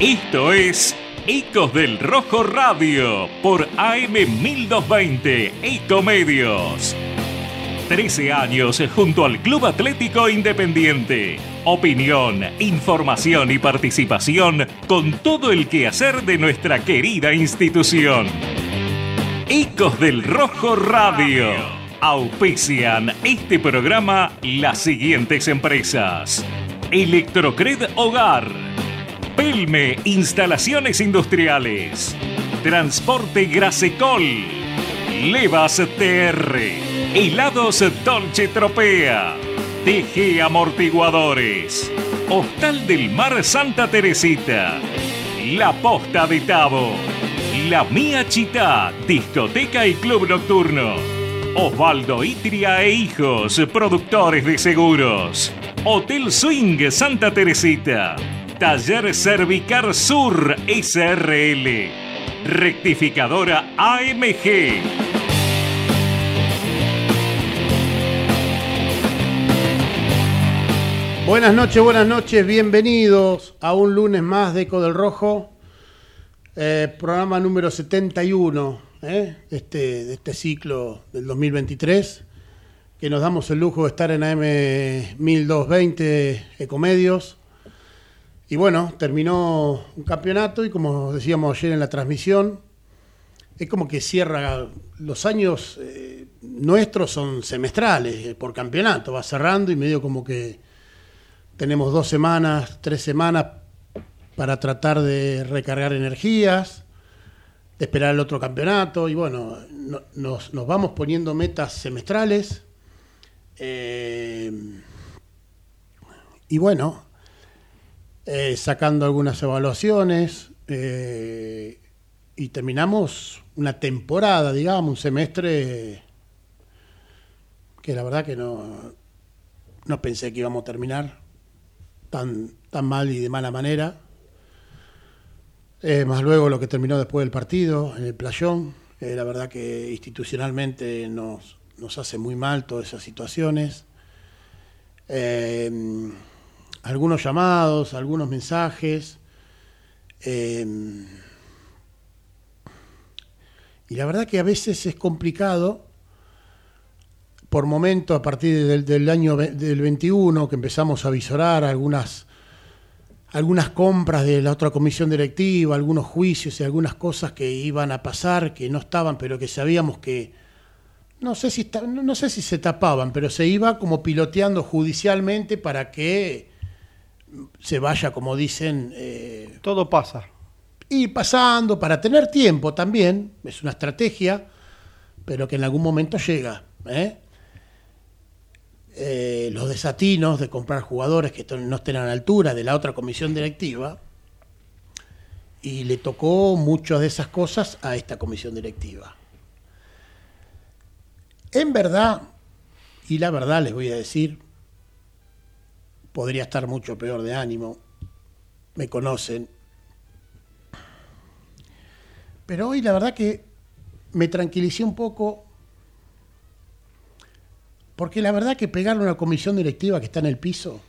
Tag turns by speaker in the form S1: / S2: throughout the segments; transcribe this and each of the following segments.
S1: Esto es Ecos del Rojo Radio por AM 1220 Ecomedios. 13 años junto al Club Atlético Independiente. Opinión, información y participación con todo el quehacer de nuestra querida institución. Ecos del Rojo Radio. Auspician este programa las siguientes empresas. Electrocred Hogar. Pelme Instalaciones Industriales. Transporte Grasecol. Levas TR. Helados Dolce Tropea. TG Amortiguadores. Hostal del Mar Santa Teresita. La Posta de Tabo. La Mía Chita, discoteca y club nocturno. Osvaldo Itria e Hijos, productores de seguros. Hotel Swing Santa Teresita. Taller Cervicar Sur SRL. Rectificadora AMG.
S2: Buenas noches, buenas noches, bienvenidos a un lunes más de Eco del Rojo, eh, programa número 71 eh, este, de este ciclo del 2023, que nos damos el lujo de estar en AM 1220 Ecomedios. Y bueno, terminó un campeonato y como decíamos ayer en la transmisión, es como que cierra los años eh, nuestros son semestrales eh, por campeonato, va cerrando y medio como que tenemos dos semanas, tres semanas para tratar de recargar energías, de esperar el otro campeonato y bueno, no- nos, nos vamos poniendo metas semestrales. eh, y bueno, eh, sacando algunas evaluaciones eh, y terminamos una temporada, digamos, un semestre que la verdad que no, no pensé que íbamos a terminar tan, tan mal y de mala manera. Eh, más luego lo que terminó después del partido, en el playón. Eh, la verdad que institucionalmente nos, nos hace muy mal todas esas situaciones. Eh, algunos llamados, algunos mensajes. y la verdad que a veces es complicado por momento, a partir del, del año del 21, que empezamos a visorar algunas, algunas compras de la otra comisión directiva, algunos juicios y algunas cosas que iban a pasar, que no estaban, pero que sabíamos que, no sé si, no sé si se tapaban, pero se iba como piloteando judicialmente para que se vaya, como dicen, eh,
S3: Todo pasa.
S2: ir pasando para tener tiempo también, es una estrategia, pero que en algún momento llega. ¿eh? Eh, los desatinos de comprar jugadores que no estén a la altura de la otra comisión directiva, y le tocó muchas de esas cosas a esta comisión directiva. En verdad, y la verdad les voy a decir, podría estar mucho peor de ánimo, me conocen, pero hoy la verdad que me tranquilicé un poco porque la verdad que pegarle a una comisión directiva que está en el piso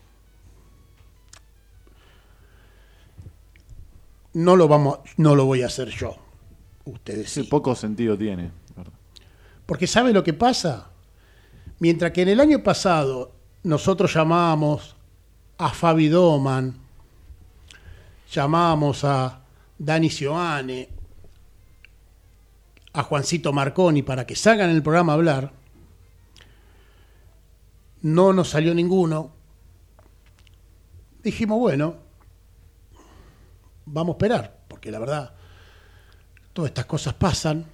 S2: no lo vamos no lo voy a hacer yo. Ustedes
S4: Sí,
S2: sí.
S4: poco sentido tiene.
S2: Porque ¿sabe lo que pasa? Mientras que en el año pasado nosotros llamábamos a Fabi Doman, llamábamos a Dani Sioane, a Juancito Marconi para que salgan en el programa a hablar, no nos salió ninguno. Dijimos, bueno, vamos a esperar, porque la verdad, todas estas cosas pasan.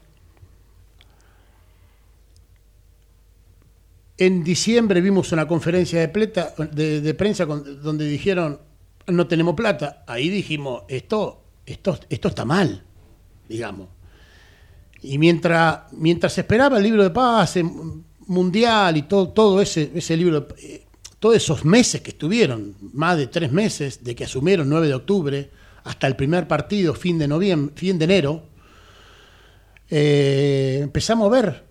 S2: En diciembre vimos una conferencia de, prensa donde dijeron no tenemos plata. Ahí dijimos esto, esto, esto está mal, digamos. Y mientras, mientras esperaba el libro de paz mundial y todo, todo ese, ese libro, eh, todos esos meses que estuvieron, más de tres meses, de que asumieron 9 de octubre hasta el primer partido, fin de noviembre, fin de enero, eh, empezamos a ver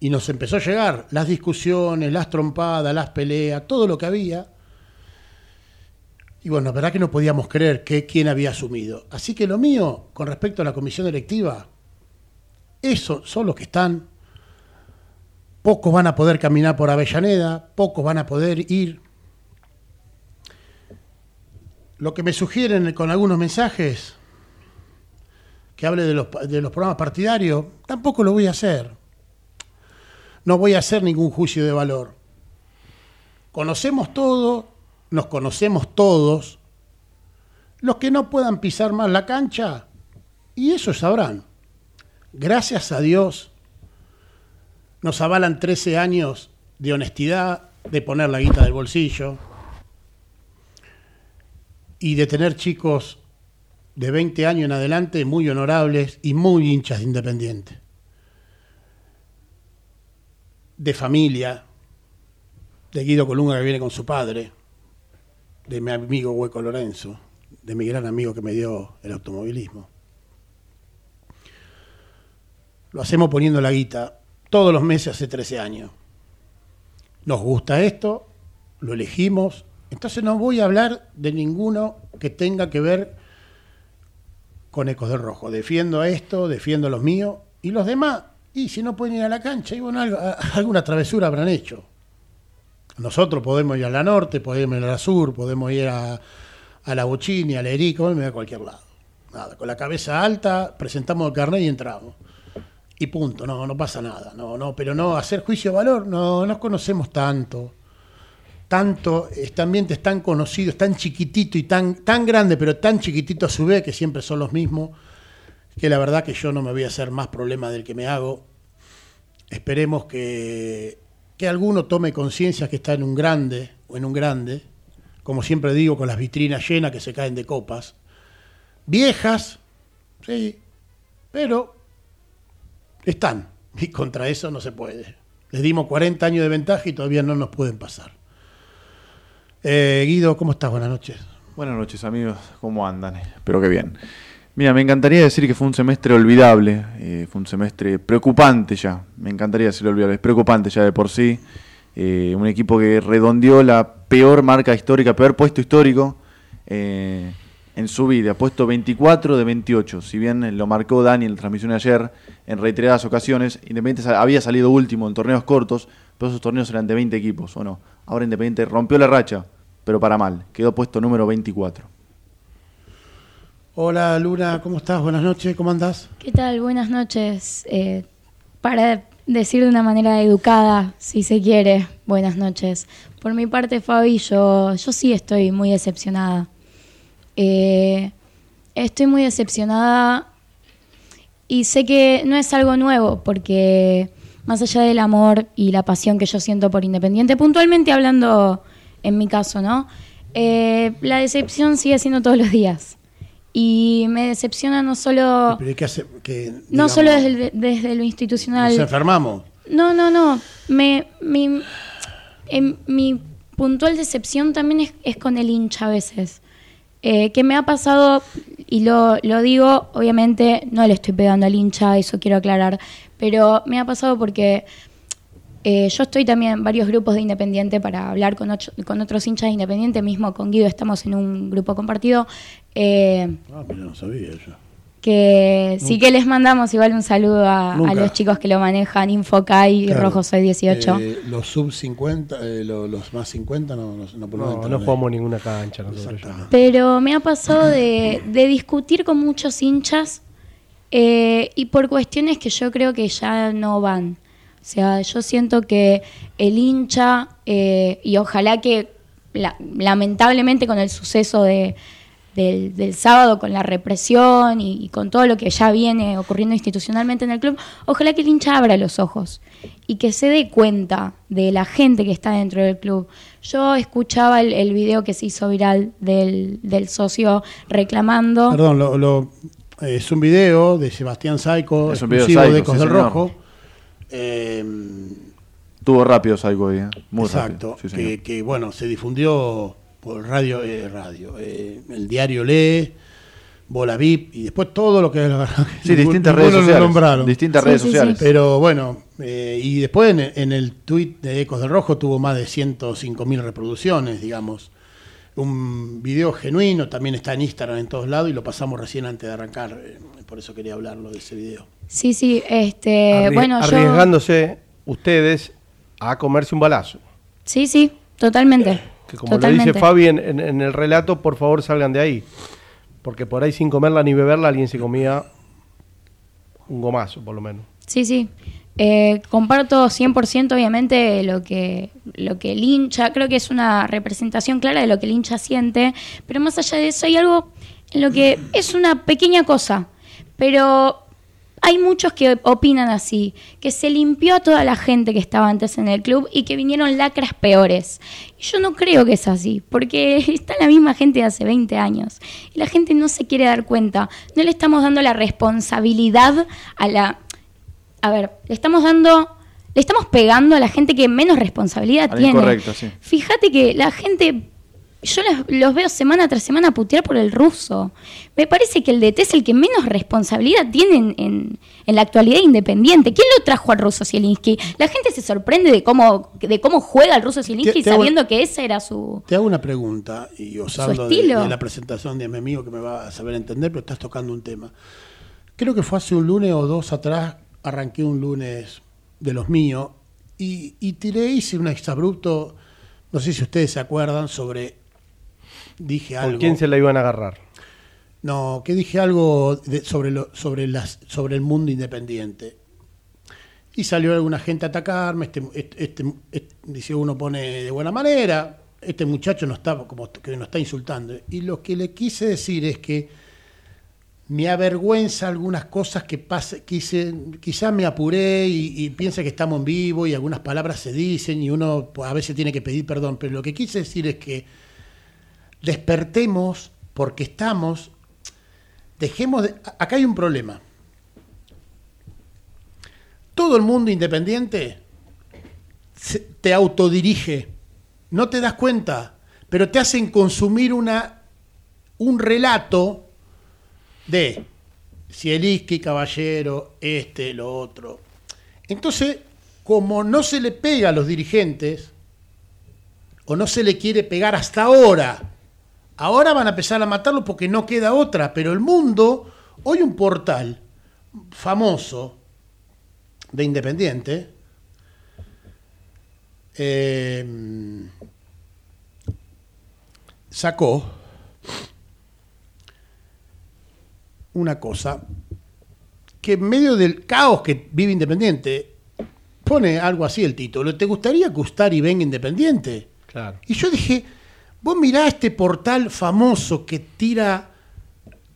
S2: y nos empezó a llegar las discusiones, las trompadas, las peleas, todo lo que había. Y bueno, la verdad que no podíamos creer que quién había asumido. Así que lo mío, con respecto a la comisión electiva, esos son los que están. Pocos van a poder caminar por Avellaneda, pocos van a poder ir. Lo que me sugieren con algunos mensajes, que hable de los, de los programas partidarios, tampoco lo voy a hacer no voy a hacer ningún juicio de valor. Conocemos todo, nos conocemos todos. Los que no puedan pisar más la cancha, y eso sabrán. Gracias a Dios, nos avalan 13 años de honestidad, de poner la guita del bolsillo y de tener chicos de 20 años en adelante muy honorables y muy hinchas de Independiente de familia, de Guido Colunga que viene con su padre, de mi amigo Hueco Lorenzo, de mi gran amigo que me dio el automovilismo. Lo hacemos poniendo la guita todos los meses hace 13 años. Nos gusta esto, lo elegimos, entonces no voy a hablar de ninguno que tenga que ver con Ecos del Rojo. Defiendo esto, defiendo los míos y los demás y si no pueden ir a la cancha, y bueno, alguna travesura habrán hecho. Nosotros podemos ir a la norte, podemos ir a la sur, podemos ir a, la Bochini, a la Erico, a cualquier lado. Nada, con la cabeza alta, presentamos el carnet y entramos. Y punto, no, no pasa nada. No, no, pero no, hacer juicio de valor, no nos conocemos tanto. Tanto, este ambiente es tan conocido, es tan chiquitito y tan, tan grande, pero tan chiquitito a su vez, que siempre son los mismos que la verdad que yo no me voy a hacer más problema del que me hago. Esperemos que, que alguno tome conciencia que está en un grande o en un grande, como siempre digo, con las vitrinas llenas que se caen de copas. Viejas, sí, pero están. Y contra eso no se puede. Les dimos 40 años de ventaja y todavía no nos pueden pasar. Eh, Guido, ¿cómo estás? Buenas noches.
S3: Buenas noches, amigos. ¿Cómo andan? Espero que bien. Mira, me encantaría decir que fue un semestre olvidable, eh, fue un semestre preocupante ya, me encantaría decirlo olvidable, es preocupante ya de por sí. Eh, un equipo que redondeó la peor marca histórica, peor puesto histórico en su vida, puesto 24 de 28. Si bien lo marcó Dani en la transmisión de ayer, en reiteradas ocasiones, Independiente había salido último en torneos cortos, pero esos torneos eran de 20 equipos, ¿o no? Ahora Independiente rompió la racha, pero para mal, quedó puesto número 24.
S2: Hola Luna, ¿cómo estás? Buenas noches, ¿cómo andás?
S4: ¿Qué tal? Buenas noches. Eh, para decir de una manera educada, si se quiere, buenas noches. Por mi parte, Fabi, yo, yo sí estoy muy decepcionada. Eh, estoy muy decepcionada y sé que no es algo nuevo, porque más allá del amor y la pasión que yo siento por Independiente, puntualmente hablando en mi caso, ¿no? Eh, la decepción sigue siendo todos los días. Y me decepciona no solo. no solo desde, lo institucional.
S2: ¿Nos enfermamos?
S4: No, no, no. Me, mi, mi puntual decepción también es, es, con el hincha a veces. Eh, que me ha pasado, y lo, lo digo, obviamente no le estoy pegando al hincha, eso quiero aclarar, pero me ha pasado porque eh, yo estoy también en varios grupos de Independiente para hablar con, con otros hinchas de Independiente, mismo con Guido estamos en un grupo compartido.
S2: Eh, ah, pero no sabía yo.
S4: Que sí que les mandamos igual un saludo a, los chicos que lo manejan, Infocay y Rojo Soy 18.
S2: Eh, los sub 50, los, más 50 no, no,
S5: no, no jugamos ninguna cancha.
S4: Pero me ha pasado de, de discutir con muchos hinchas y por cuestiones que yo creo que ya no van. O sea, yo siento que el hincha, eh, y ojalá que lamentablemente con el suceso de, del, sábado, con la represión y, con todo lo que ya viene ocurriendo institucionalmente en el club, ojalá que el hincha abra los ojos y que se dé cuenta de la gente que está dentro del club. Yo escuchaba el, video que se hizo viral del, socio reclamando.
S2: Perdón, lo, es un video de Sebastián Saico, exclusivo de Ecos del Rojo
S3: eh, Tuvo rápido Saico ahí, ¿eh?
S2: muy exacto, que, bueno, se difundió por radio, eh, radio eh, el diario Lee, Bola VIP y después todo lo que...
S3: Sí, distintas redes sociales.
S2: nombraron.
S3: Distintas
S4: Sí,
S3: redes
S4: sí, sí.
S3: sociales.
S2: Pero bueno, eh, y después en, en el tweet de Ecos del Rojo tuvo más de 105 mil reproducciones, digamos. Un video genuino, también está en Instagram en todos lados y lo pasamos recién antes de arrancar. eh, por eso quería hablarlo de ese video.
S4: Sí, sí, este, bueno, yo...
S5: arriesgándose ustedes a comerse un balazo.
S4: Sí, sí, totalmente.
S5: Que como
S4: totalmente.
S5: lo dice Fabi en, en- en el relato, por favor salgan de ahí. Porque por ahí sin comerla ni beberla alguien se comía un gomazo, por lo menos.
S4: Sí, sí. Eh, comparto 100% obviamente lo que, lo que el hincha, creo que es una representación clara de lo que el hincha siente, pero más allá de eso hay algo en lo que es una pequeña cosa, pero hay muchos que opinan así, que se limpió a toda la gente que estaba antes en el club y que vinieron lacras peores. Y yo no creo que es así, porque está la misma gente de hace 20 años y la gente no se quiere dar cuenta, no le estamos dando la responsabilidad a la a ver, le estamos dando, le estamos pegando a la gente que menos responsabilidad tiene.
S3: incorrecta, sí.
S4: Fíjate que la gente, yo los, los veo semana tras semana putear por el ruso. Me parece que el DT es el que menos responsabilidad tiene en, en- en la actualidad independiente. ¿Quién lo trajo al ruso Zielinski? La gente se sorprende de cómo, de cómo juega el ruso Zielinski
S2: Te- te hago-
S4: sabiendo que ese era su...
S2: Te hago una pregunta y de,
S4: estilo.
S2: de la presentación de mi amigo que me va a saber entender, pero estás tocando un tema. Creo que fue hace un lunes o dos atrás, arranqué un lunes de los míos y, y tiré, hice un exabrupto, no sé si ustedes se acuerdan, sobre, dije
S5: ¿Por
S2: algo.
S5: quién se la iban a agarrar?
S2: No, que dije algo de- sobre, lo, sobre, las, sobre el mundo independiente. Y salió alguna gente a atacarme, este, este, este- este- dice uno pone de buena manera, este muchacho no está como que nos está insultando. Y lo que le quise decir es que me avergüenza algunas cosas que pase, quise, quizás me apuré y, y piensa que estamos en vivo y algunas palabras se dicen y uno a veces tiene que pedir perdón, pero lo que quise decir es que despertemos porque estamos, dejemos de... Acá hay un problema. Todo el mundo independiente te autodirige, no te das cuenta, pero te hacen consumir una, un relato de Zielinski, Caballero, este, lo otro. Entonces, como no se le pega a los dirigentes, o no se le quiere pegar hasta ahora, ahora van a empezar a matarlo porque no queda otra, pero el mundo, hoy un portal famoso de Independiente, eh, sacó una cosa que en medio del caos que vive Independiente pone algo así el título. ¿Te gustaría que Ustari venga Independiente?
S5: Claro.
S2: Y yo dije, vos mirá este portal famoso que tira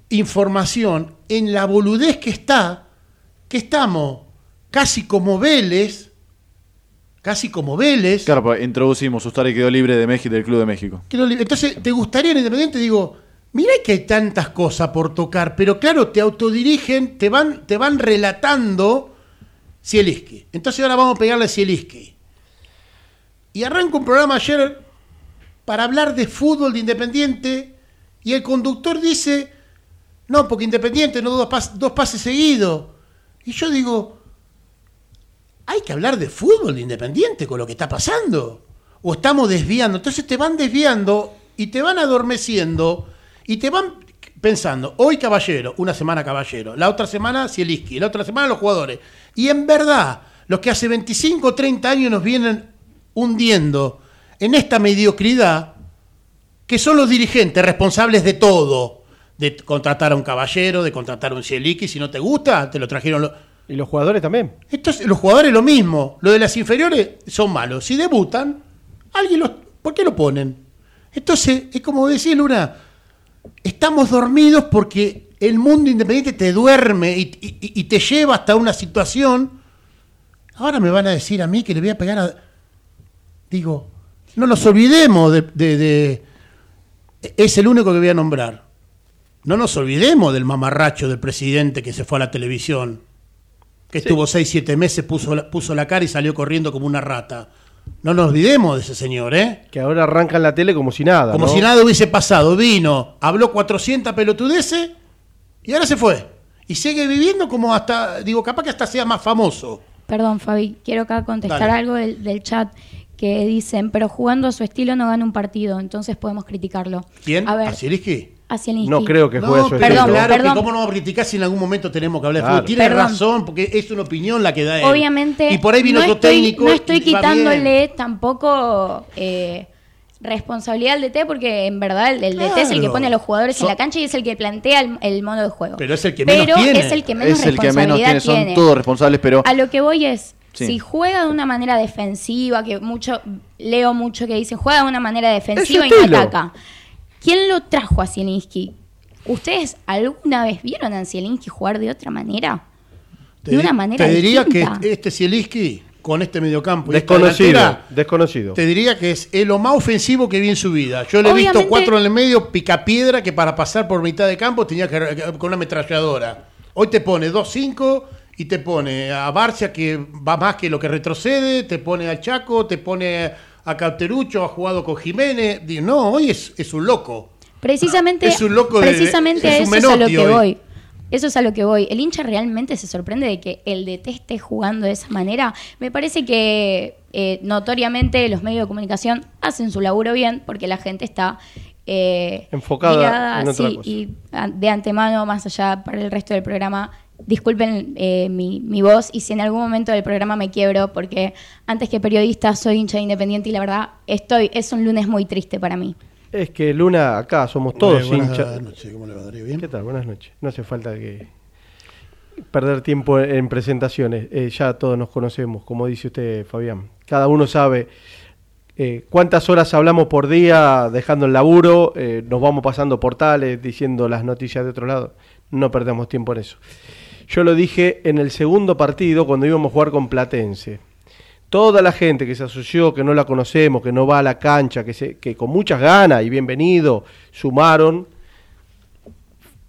S2: información en la boludez que está, que estamos casi como Vélez, casi como Vélez.
S3: Claro, pues introducimos, Ustari quedó libre de México, del Club de México.
S2: Entonces, ¿te gustaría en Independiente? Digo, mirá que hay tantas cosas por tocar, pero claro, te autodirigen, te van, te van relatando Zielinski. Entonces ahora vamos a pegarle a Zielinski. Y arranco un programa ayer para hablar de fútbol de Independiente y el conductor dice, no, porque Independiente no dos, dos pases seguidos. Y yo digo, hay que hablar de fútbol de Independiente con lo que está pasando. O estamos desviando. Entonces te van desviando y te van adormeciendo y te van pensando, hoy Caballero, una semana Caballero, la otra semana Zielinski, la otra semana los jugadores. Y en verdad, los que hace 25 o 30 años nos vienen hundiendo en esta mediocridad, que son los dirigentes responsables de todo, de contratar a un caballero, de contratar a un Zielinski, si no te gusta, te lo trajeron los...
S5: Y los jugadores también.
S2: Estos, los jugadores lo mismo. Lo de las inferiores son malos. Si debutan, alguien los. ¿Por qué lo ponen? Entonces, es como decía Luna, estamos dormidos porque el mundo independiente te duerme y, y- y te lleva hasta una situación. Ahora me van a decir a mí que le voy a pegar a. Digo, no nos olvidemos de. de- de- es el único que voy a nombrar. No nos olvidemos del mamarracho del presidente que se fue a la televisión que
S5: Sí.
S2: estuvo seis, siete meses, puso la, puso la cara y salió corriendo como una rata. No nos olvidemos de ese señor, ¿eh?
S5: Que ahora arrancan la tele como si nada.
S2: Como
S5: ¿no?
S2: si nada hubiese pasado. Vino, habló 400 pelotudeces Y ahora se fue. Y sigue viviendo como hasta, digo, capaz que hasta sea más famoso.
S4: Perdón, Fabi, quiero acá contestar
S2: Dale.
S4: algo del, del chat que dicen, pero jugando a su estilo no gana un partido, entonces podemos criticarlo.
S2: ¿Quién?
S4: A ver,
S2: ¿A Zielinski?
S4: a Zielinski.
S5: No creo que juegue a su
S2: pero
S4: perdón,
S5: estilo.
S2: claro
S4: perdón.
S2: que cómo no vamos a criticar si en algún momento tenemos que hablar de
S5: Claro.
S2: fútbol. Tiene
S4: Perdón.
S2: razón, porque es una opinión la que da él.
S4: Obviamente,
S2: Y por ahí vino
S4: no
S2: otro
S4: estoy,
S2: técnico.
S4: no estoy quitándole tampoco eh, responsabilidad al DT porque en verdad el, el DT es el que pone a los jugadores
S2: So-
S4: en la cancha y es el que plantea el, el modo de juego.
S2: Pero es el que menos
S4: Pero
S2: tiene.
S4: es el que menos
S3: es el que menos
S4: responsabilidad
S3: tiene, son
S4: tiene.
S3: todos responsables, pero
S4: A lo que voy es,
S3: Sí.
S4: si juega de una manera defensiva, que mucho leo mucho que dicen, juega de una manera defensiva y no ataca. ¿Quién lo trajo a Zielinski? ¿Ustedes alguna vez vieron a Zielinski jugar de otra manera?
S2: Te
S4: de una manera
S2: Te diría
S4: distinta.
S2: que este Zielinski, con este mediocampo y esta
S5: Desconocido, desconocido.
S2: Te diría que es el lo más ofensivo que vi en su vida. Yo le he visto cuatro en el medio, picapiedra, que para pasar por mitad de campo tenía que con una ametralladora. Hoy te pone 2-5 y te pone a Barcia que va más que lo que retrocede, te pone al Chaco, te pone a Cauterucho, ha jugado con Jiménez. Digo, No, hoy es, es un loco.
S4: Precisamente,
S2: Es un loco de-
S4: precisamente
S2: es
S4: a
S2: un
S4: eso es a lo que
S2: hoy.
S4: voy. Eso es a lo que voy. El hincha realmente se sorprende de que el DT esté jugando de esa manera. Me parece que eh, notoriamente los medios de comunicación hacen su laburo bien porque la gente está eh,
S5: Enfocada
S4: mirada,
S5: en otra
S4: sí,
S5: cosa.
S4: y a- de antemano, más allá para el resto del programa. Disculpen eh, mi, mi voz y si en algún momento del programa me quiebro porque antes que periodista soy hincha de independiente y la verdad estoy es un lunes muy triste para mí.
S5: Es que Luna, acá somos todos
S2: Eh, buenas
S5: hinchas.
S2: noches, ¿cómo le va, Darío? ¿Bien?
S5: ¿Qué tal? Buenas noches. No hace falta que perder tiempo en presentaciones. Eh, ya todos nos conocemos, como dice usted, Fabián. Cada uno sabe eh, cuántas horas hablamos por día dejando el laburo, eh, nos vamos pasando portales, diciendo las noticias de otro lado. No perdemos tiempo en eso. Yo lo dije en el segundo partido cuando íbamos a jugar con Platense. Toda la gente que se asoció, que no la conocemos, que no va a la cancha, que, se, que con muchas ganas y bienvenido sumaron,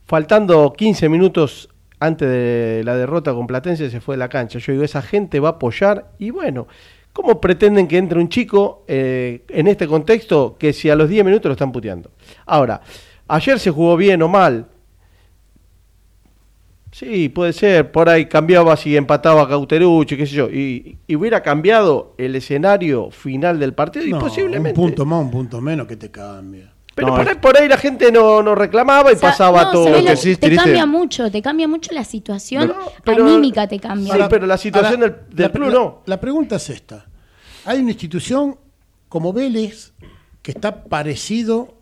S5: faltando 15 minutos antes de la derrota con Platense se fue de la cancha. Yo digo, esa gente va a apoyar y bueno, ¿cómo pretenden que entre un chico eh, en este contexto que si a los 10 minutos lo están puteando? Ahora, ayer se jugó bien o mal. Sí, puede ser, por ahí cambiaba si empataba Cauterucho, qué sé yo, y, y hubiera cambiado el escenario final del partido y
S2: No,
S5: posiblemente.
S2: Un punto más, un punto menos que te cambia.
S5: Pero
S3: No,
S5: por, ahí, por ahí la gente no, no reclamaba y
S4: O sea,
S5: pasaba
S4: no,
S5: todo.
S4: ¿sabés
S3: Lo que sí
S4: te
S3: triste-
S4: cambia mucho, te cambia mucho la situación
S5: pero-
S4: anímica, te cambia.
S5: Sí, pero la situación del- del
S2: la-
S5: club
S2: la-
S5: no.
S2: La pregunta es esta. Hay una institución como Vélez que está parecido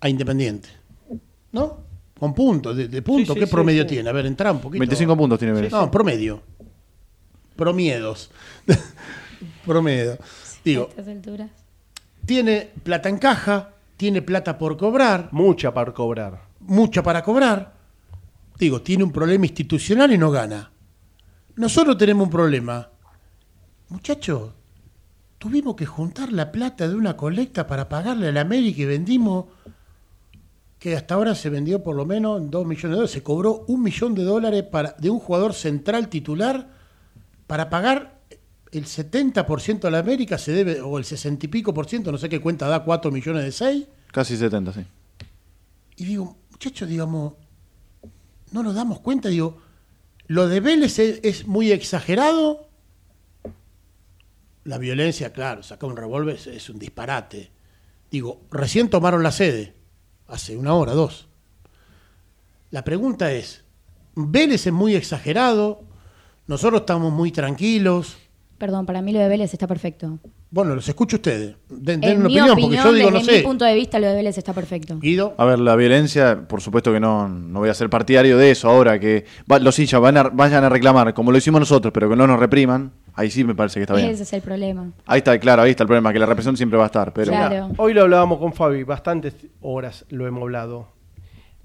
S2: a Independiente. ¿No? Con puntos, de, de puntos.
S5: sí,
S2: ¿Qué
S5: sí,
S2: promedio
S5: sí.
S2: tiene? A ver, entra un poquito.
S3: 25 puntos tiene Vélez.
S2: No, promedio. Promiedos. promedio. Digo,
S4: A estas alturas.
S2: tiene plata en caja, tiene plata por cobrar,
S5: Mucha para cobrar.
S2: mucha para cobrar. Digo, tiene un problema institucional y no gana. Nosotros tenemos un problema. Muchachos, tuvimos que juntar la plata de una colecta para pagarle a la América y vendimos, que hasta ahora se vendió por lo menos en 2 millones de dólares. Se cobró un millón de dólares para, de un jugador central titular para pagar el 70% a la América, se debe, o el 60 y pico por ciento, no sé qué cuenta da, 4 millones de 6.
S3: Casi 70, sí.
S2: Y digo, muchachos, digamos, no nos damos cuenta, digo, lo de Vélez es, es muy exagerado. La violencia, claro, sacar un revólver es, es un disparate. Digo, recién tomaron la sede, hace una hora, dos. La pregunta es, Vélez es muy exagerado, nosotros estamos muy tranquilos.
S4: Perdón, para mí lo de Vélez está perfecto.
S2: Bueno, los escucho ustedes. Den, den
S4: en
S2: una
S4: mi
S2: opinión,
S4: opinión,
S2: porque yo digo,
S4: desde
S2: no
S4: mi
S2: sé.
S4: punto de vista, lo de Vélez está perfecto.
S2: Guido,
S3: A ver, la violencia, por supuesto que no, no voy a ser partidario de eso ahora, que va- los hinchas van a, vayan a reclamar, como lo hicimos nosotros, pero que no nos repriman, ahí sí me parece que está bien.
S4: Ese es el problema.
S3: Ahí está, claro, ahí está el problema, que la represión siempre va a estar, pero
S4: Claro.
S5: Hoy lo hablábamos con Fabi, bastantes horas lo hemos hablado.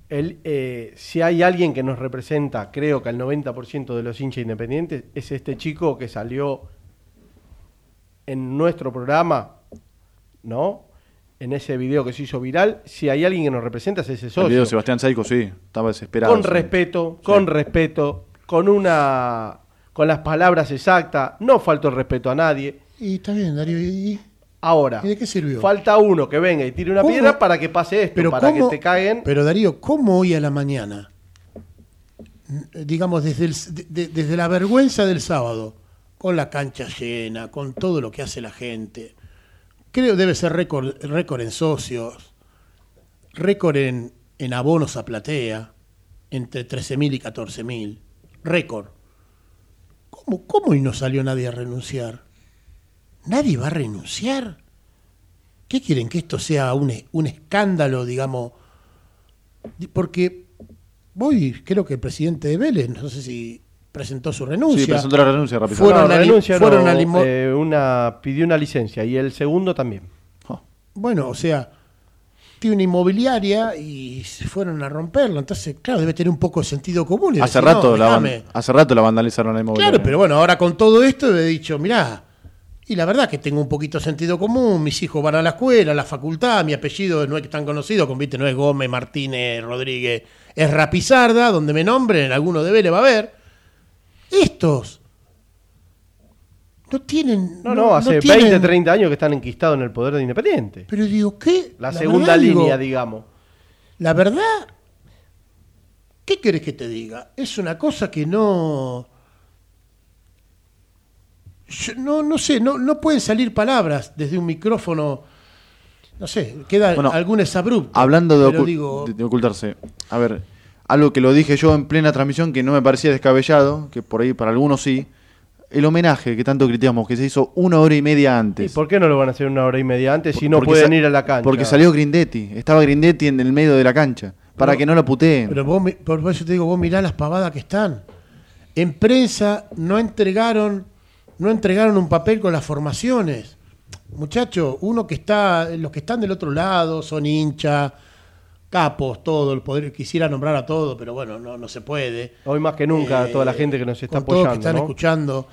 S5: Él, eh, si hay alguien que nos representa, creo que al 90% de los hinchas independientes, es este chico que salió en nuestro programa, ¿no? En ese video que se hizo viral. Si hay alguien que nos representa, es ese
S3: el video de
S5: socio.
S3: Sebastián Saico, sí, estaba desesperado.
S5: Con
S3: sí.
S5: respeto, con respeto, con una con las palabras exactas, no faltó el respeto a nadie.
S2: y está bien, Darío, y-
S5: Ahora,
S2: ¿Y de qué sirvió?
S5: falta uno que venga y tire una
S2: ¿Cómo?
S5: piedra para que pase esto,
S2: Pero
S5: para
S2: ¿cómo-
S5: que te caguen.
S2: Pero Darío, ¿cómo hoy a la mañana n- digamos, desde, el s- de- de- desde la vergüenza del sábado, con la cancha llena, con todo lo que hace la gente. Creo debe ser récord, récord en socios, récord en, en abonos a platea, entre 13.000 y 14.000. Récord. ¿Cómo, ¿Cómo y no salió nadie a renunciar? ¿Nadie va a renunciar? ¿Qué quieren? ¿Que esto sea un, un escándalo, digamos? Di- Porque voy, creo que el presidente de Vélez, no sé si presentó su renuncia.
S3: Sí, presentó la renuncia rápido.
S2: Fueron
S5: No,
S2: a
S5: renuncia,
S2: fueron
S5: no,
S2: a limo-
S5: eh, una, pidió una licencia y el segundo también.
S3: Oh,
S2: Bueno, o sea, tiene una inmobiliaria y se fueron a romperla. Entonces, claro, debe tener un poco de sentido común. y
S3: hace,
S2: decir,
S3: rato
S2: no,
S3: la, van- hace rato la vandalizaron la inmobiliaria.
S2: Claro, pero bueno, ahora con todo esto he dicho, mirá, y la verdad que tengo un poquito de sentido común, mis hijos van a la escuela, a la facultad, mi apellido no es tan conocido, como viste, no es Gómez, Martínez, Rodríguez, es Rapizarda, donde me nombren, alguno de Vélez va a haber. Estos no tienen...
S5: No, no, hace
S2: tienen-
S5: 20, 30 años que están enquistados en el poder de Independiente.
S2: Pero digo, ¿qué?
S5: La, segunda
S2: verdad, digo,
S5: línea, digamos.
S2: La verdad, ¿qué querés que te diga? Es una cosa que no. Yo no, no sé, no, no pueden salir palabras desde un micrófono. No sé, queda
S3: Bueno,
S2: algún exabrupto.
S3: Hablando de, ocu-
S2: digo,
S3: de- de ocultarse, a ver, algo que lo dije yo en plena transmisión que no me parecía descabellado, que por ahí para algunos sí, el homenaje que tanto criticamos, que se hizo una hora y media
S5: ¿Y
S3: antes.
S5: por qué no lo van a hacer una hora y media antes si no pueden ir a la cancha?
S3: Porque salió Grindetti, estaba Grindetti en el medio de la cancha, para
S2: Pero-
S3: que no lo puteen.
S2: Pero vos, por eso te digo, vos mirá las pavadas que están. En prensa no entregaron, no entregaron un papel con las formaciones. Muchachos, uno que está, los que están del otro lado son hinchas, capos, todo, el poder quisiera nombrar a todo, pero bueno, no, no se puede.
S5: Hoy más que nunca,
S2: Eh,
S5: toda la gente que nos está
S2: con todos
S5: apoyando.
S2: que están
S5: ¿no?
S2: escuchando.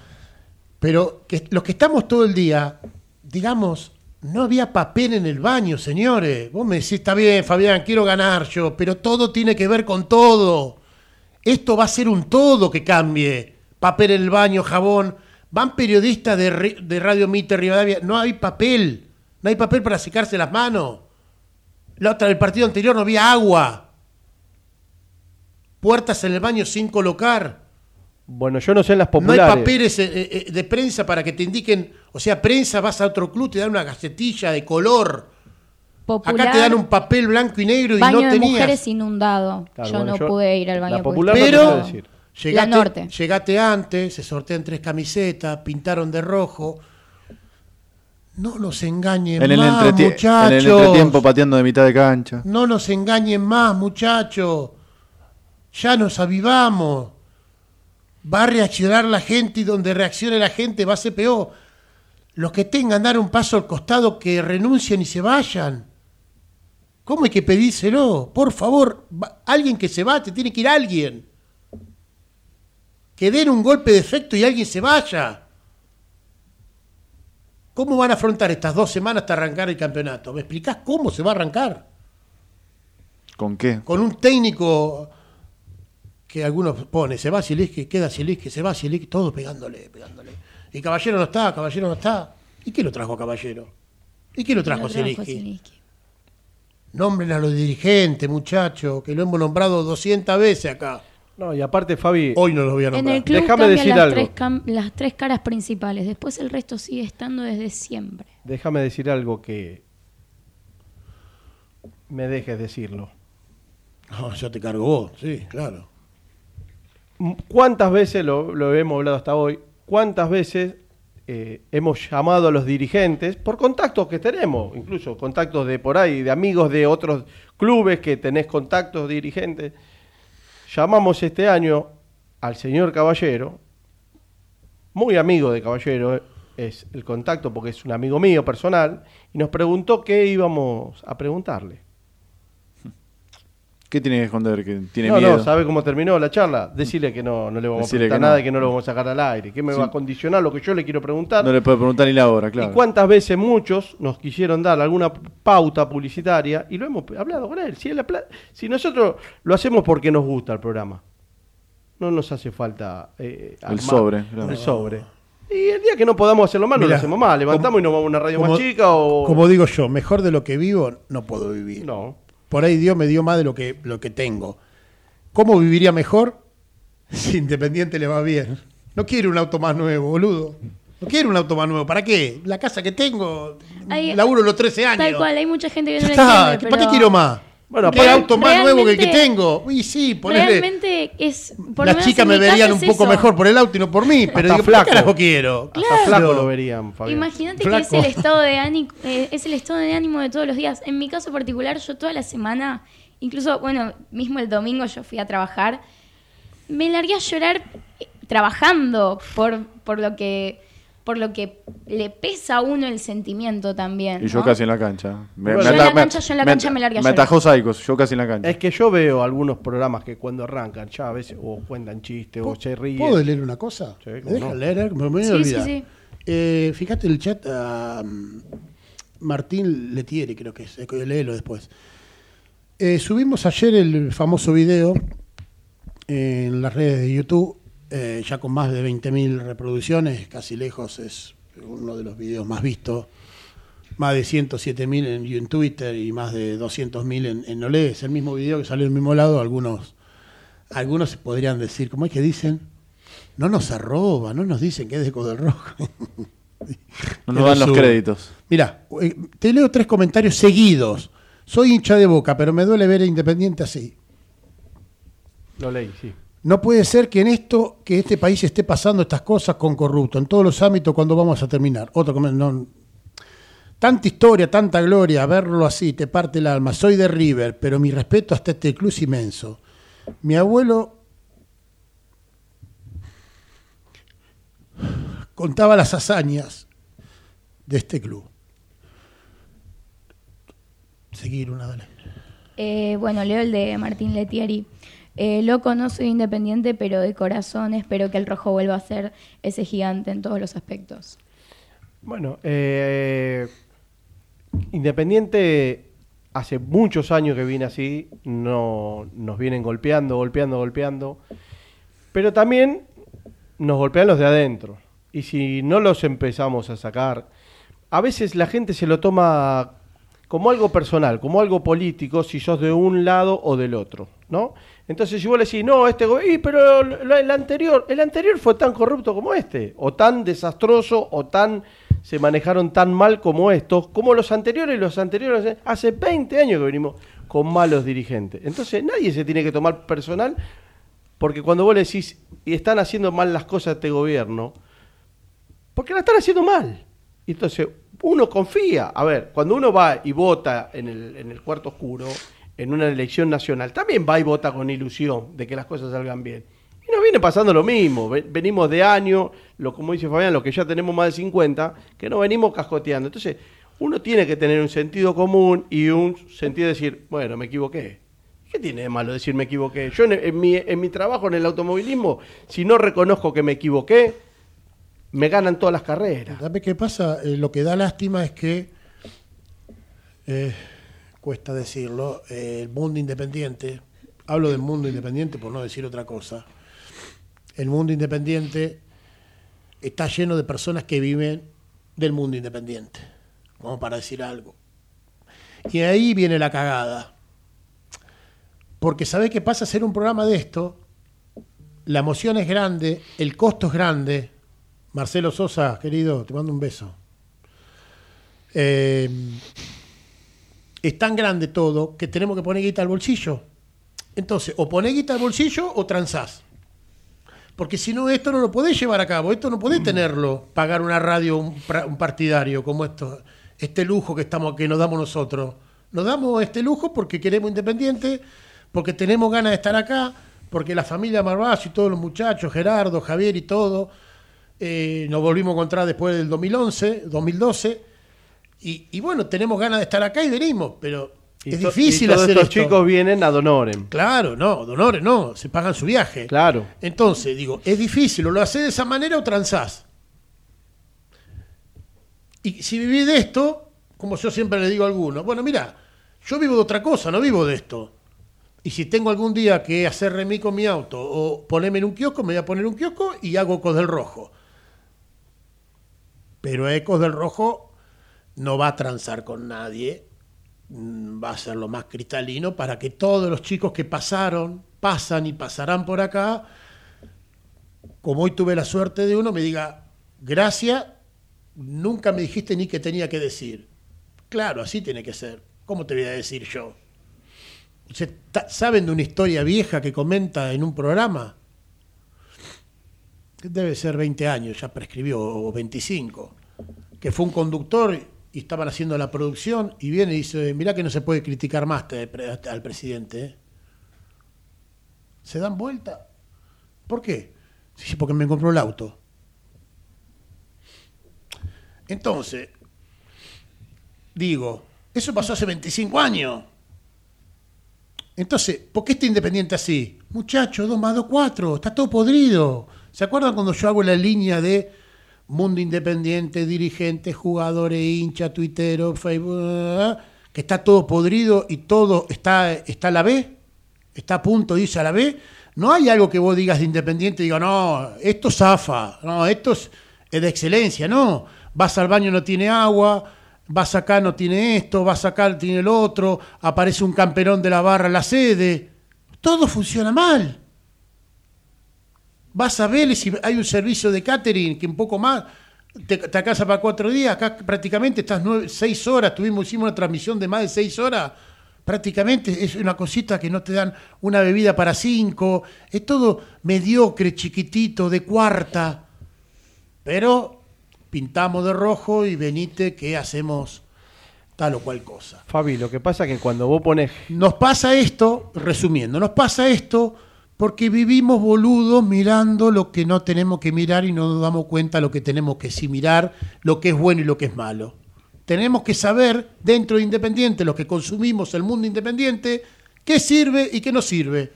S2: Pero que los que estamos todo el día, digamos, no había papel en el baño, señores. Vos me decís, está bien, Fabián, quiero ganar yo, pero todo tiene que ver con todo. Esto va a ser un todo que cambie. Papel en el baño, jabón. Van periodistas de, de Radio Mitre, Rivadavia. No hay papel. No hay papel para secarse las manos. La otra, el partido anterior no había agua. Puertas en el baño sin colocar.
S5: Bueno, yo no sé en las
S2: No hay
S5: populares.
S2: papeles eh, eh, de prensa para que te indiquen, o sea, prensa, vas a otro club, te dan una gacetilla de color.
S4: Popular,
S2: Acá te dan un papel blanco y negro y
S4: baño
S2: no
S4: de
S2: tenías.
S4: mujeres inundado.
S5: Claro,
S4: yo
S5: bueno,
S4: no
S5: yo-
S4: pude ir al baño
S5: la popular no
S2: Pero
S5: decir.
S2: llegaste,
S4: La norte.
S2: llegaste antes, se sortean tres camisetas, pintaron de rojo. No nos engañen
S3: en, el
S2: más,
S3: entretie- en
S2: muchachos.
S3: el entretiempo pateando de mitad de cancha.
S2: No nos engañen más, muchachos. Ya nos avivamos. Va a reaccionar la gente y donde reaccione la gente va a ser peor. Los que tengan dar un paso al costado que renuncien y se vayan. ¿Cómo hay que pedírselo? Por favor, alguien que se va, te tiene que ir alguien. Que den un golpe de efecto y alguien se vaya. ¿Cómo van a afrontar estas dos semanas hasta arrancar el campeonato? ¿Me explicás cómo se va a arrancar?
S3: ¿Con qué?
S2: con un técnico que algunos pone, se va Silisky, queda Silisky, se va Silisky, todo pegándole, pegándole. Y Caballero no está, Caballero no está. ¿Y qué lo trajo Caballero? ¿Y qué lo trajo
S4: trajo? Zielinski.
S2: Nombren a los dirigentes, muchachos, que lo hemos nombrado 200 veces acá.
S5: No, y aparte, Fabi,
S2: Hoy no los voy a
S4: En el club
S5: Déjame decir
S4: las,
S5: algo.
S4: Tres las tres caras principales. Después el resto sigue estando desde siempre.
S5: déjame decir algo que me dejes decirlo.
S2: No, ya te cargo vos, sí, claro.
S5: ¿Cuántas veces, lo, lo hemos hablado hasta hoy, cuántas veces eh, hemos llamado a los dirigentes por contactos que tenemos, incluso contactos de por ahí, de amigos de otros clubes que tenés contactos dirigentes? Llamamos este año al señor Caballero, muy amigo de Caballero, es el contacto porque es un amigo mío personal, y nos preguntó qué íbamos a preguntarle.
S3: ¿Qué tiene que esconder? Que tiene
S5: no,
S3: miedo.
S5: no, ¿sabe cómo terminó la charla? Decirle que no, no le vamos
S3: Decirle
S5: a preguntar
S3: que no.
S5: nada y que no lo vamos a sacar al aire. ¿Qué me
S3: Sí.
S5: va a condicionar lo que yo le quiero preguntar?
S3: No le puede preguntar ni la hora, claro.
S5: ¿Y cuántas veces muchos nos quisieron dar alguna pauta publicitaria y lo hemos hablado con él? Si, él apla- si nosotros lo hacemos porque nos gusta el programa, no nos hace falta eh,
S3: El sobre, claro.
S5: el sobre. Y el día que no podamos hacerlo mal, no lo
S2: Mirá,
S5: hacemos mal. Levantamos
S2: como-
S5: y nos vamos a una radio
S2: como-
S5: más chica o...
S2: Como digo yo, mejor de lo que vivo no puedo vivir.
S5: No.
S2: Por ahí Dios me dio más de lo que, lo que tengo. ¿Cómo viviría mejor? si Independiente le va bien. No quiere un auto más nuevo, boludo. No quiero un auto más nuevo. ¿Para qué? La casa que tengo,
S4: Hay-
S2: laburo los 13 años.
S4: Tal cual, hay mucha gente que no entiende,
S2: ¿para qué quiero más?
S5: Bueno,
S2: ¿Qué auto más nuevo que el que tengo? Uy, sí, ponele.
S4: Realmente es. por lo
S2: Las chicas me verían un poco
S4: eso.
S2: mejor por el auto y no por mí, pero
S5: Hasta
S2: digo,
S5: flaco.
S2: ¿qué carajo quiero?
S5: Hasta flaco lo verían, Fabián.
S4: Imagínate que es el, estado de ánimo, eh, es el estado de ánimo de todos los días. En mi caso particular, yo toda la semana, incluso, bueno, mismo el domingo yo fui a trabajar, me largué a llorar eh, trabajando por, por lo que por lo que le pesa a uno el sentimiento también.
S3: Y yo
S4: ¿no?
S3: casi en la cancha. Me,
S5: Bueno,
S3: me
S4: Yo en la cancha, yo en la cancha me largué a
S3: Me atajó Saicos, yo casi en la cancha.
S5: Es que yo veo algunos programas que cuando arrancan ya a veces o cuentan chistes o se ríen.
S2: ¿Puedo leer una cosa?
S5: Sí,
S2: ¿Me dejan leer? Me voy a
S4: Sí,
S2: olvidar.
S4: sí, sí.
S2: Eh, fíjate el chat a Martín Letieri, creo que es. eh, Léelo después. Eh, subimos ayer el famoso video en las redes de YouTube, eh, ya con más de 20.000 reproducciones, casi lejos es uno de los videos más vistos. Más de 107.000 en, en Twitter y más de 200.000 en, en Olé. Es el mismo video que salió del mismo lado. Algunos, algunos podrían decir, ¿cómo es que dicen? No nos arroba, no nos dicen que es de Codel Rojo.
S3: No nos dan los créditos.
S2: Mira, eh, te leo tres comentarios seguidos. Soy hincha de boca, pero me duele ver a Independiente así.
S5: Lo leí, sí.
S2: No puede ser que en esto, que este país esté pasando estas cosas con corrupto, en todos los ámbitos, cuando vamos a terminar. Otro no. tanta historia, tanta gloria, verlo así, te parte el alma. Soy de River, pero mi respeto hasta este club es inmenso. Mi abuelo contaba las hazañas de este club. Seguir una, dale.
S4: Eh, bueno, leo el de Martín Letieri. Eh, loco, no soy independiente, pero de corazón espero que el rojo vuelva a ser ese gigante en todos los aspectos.
S5: Bueno, eh, Independiente hace muchos años que viene así, no, nos vienen golpeando, golpeando, golpeando, pero también nos golpean los de adentro. Y si no los empezamos a sacar, a veces la gente se lo toma como algo personal, como algo político, si sos de un lado o del otro, ¿no? Entonces si vos le decís, no, este gobierno, pero el anterior, el anterior fue tan corrupto como este, o tan desastroso, o tan, se manejaron tan mal como estos, como los anteriores, los anteriores, hace 20 años que venimos con malos dirigentes. Entonces nadie se tiene que tomar personal, porque cuando vos le decís, y están haciendo mal las cosas de este gobierno, porque la están haciendo mal. Y entonces, uno confía. A ver, cuando uno va y vota en el, en el cuarto oscuro, en una elección nacional, también va y vota con ilusión de que las cosas salgan bien. Y nos viene pasando lo mismo. Ve- Venimos de año, lo, como dice Fabián, lo que ya tenemos más de 50, que no venimos cascoteando. Entonces, uno tiene que tener un sentido común y un sentido de decir, bueno, me equivoqué. ¿Qué tiene de malo decir me equivoqué? Yo en, en mi, en mi trabajo en el automovilismo, si no reconozco que me equivoqué, me ganan todas las carreras.
S2: ¿Sabes qué pasa? Eh, lo que da lástima es que, eh, cuesta decirlo, el mundo independiente, hablo del mundo independiente por no decir otra cosa, el mundo independiente está lleno de personas que viven del mundo independiente, como para decir algo. Y ahí viene la cagada. Porque ¿sabés qué pasa hacer un programa de esto? La emoción es grande, el costo es grande. Marcelo Sosa, querido, te mando un beso. Eh, es tan grande todo que tenemos que poner guita al bolsillo. Entonces, o ponés guita al bolsillo o transás. Porque si no, esto no lo podés llevar a cabo, esto no podés tenerlo, pagar una radio, un, partidario como esto, este lujo que, estamos, que nos damos nosotros. Nos damos este lujo porque queremos independiente, porque tenemos ganas de estar acá, porque la familia Marvacio y todos los muchachos, Gerardo, Javier y todo, eh, nos volvimos a encontrar después del 2011, 2012, y, y bueno, tenemos ganas de estar acá y venimos, pero
S5: Y
S2: es difícil
S5: y todos
S2: hacer
S5: estos
S2: esto.
S5: chicos vienen ad honorem.
S2: Claro, no, donores no, se pagan su viaje.
S5: Claro.
S2: Entonces, digo, es difícil, o lo haces de esa manera o transás. Y si vivís de esto, como yo siempre le digo a algunos, bueno, mira, yo vivo de otra cosa, no vivo de esto. Y si tengo algún día que hacer remí con mi auto o ponerme en un kiosco, me voy a poner un kiosco y hago Ecos del Rojo. Pero Ecos del Rojo no va a transar con nadie, mm, va a ser lo más cristalino para que todos los chicos que pasaron, pasan y pasarán por acá, como hoy tuve la suerte de uno, me diga, gracias, nunca me dijiste ni que tenía que decir. Claro, así tiene que ser. ¿Cómo te voy a decir yo? ¿Saben de una historia vieja que comenta en un programa? Debe ser 20 años, ya prescribió, o 25. Que fue un conductor y estaban haciendo la producción y viene y dice, mirá que no se puede criticar más al presidente. ¿eh? ¿Se dan vuelta? ¿Por qué? Sí, porque me compró el auto. Entonces, digo, eso pasó hace 25 años. Entonces, ¿por qué está independiente así? Muchacho, 2 más 2, 4, está todo podrido. ¿Se acuerdan cuando yo hago la línea de mundo independiente, dirigentes, jugadores, hincha, tuitero, Facebook, que está todo podrido y todo está, está a la B? ¿Está a punto de irse a la B? No hay algo que vos digas de independiente y diga, no, esto zafa, no, esto es de excelencia, no. Vas al baño, no tiene agua, vas acá, no tiene esto, vas acá, tiene el otro, aparece un camperón de la barra en la sede. Todo funciona mal. Vas a ver si hay un servicio de catering que un poco más te, te casa para cuatro días, acá prácticamente estás nueve, seis horas, tuvimos, hicimos una transmisión de más de seis horas, prácticamente es una cosita que no te dan una bebida para cinco, es todo mediocre, chiquitito, de cuarta, pero pintamos de rojo y venite que hacemos tal o cual cosa.
S5: Fabi, lo que pasa es que cuando vos pones...
S2: Nos pasa esto, resumiendo, nos pasa esto porque vivimos boludos mirando lo que no tenemos que mirar y no nos damos cuenta lo que tenemos que sí mirar, lo que es bueno y lo que es malo. Tenemos que saber, dentro de Independiente, lo que consumimos el mundo independiente, qué sirve y qué no sirve.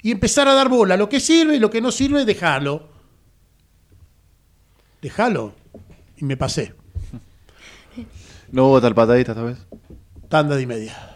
S2: Y empezar a dar bola lo que sirve y lo que no sirve, déjalo. Déjalo y me pasé.
S3: ¿No hubo tal patadita esta vez?
S2: Tanda de media.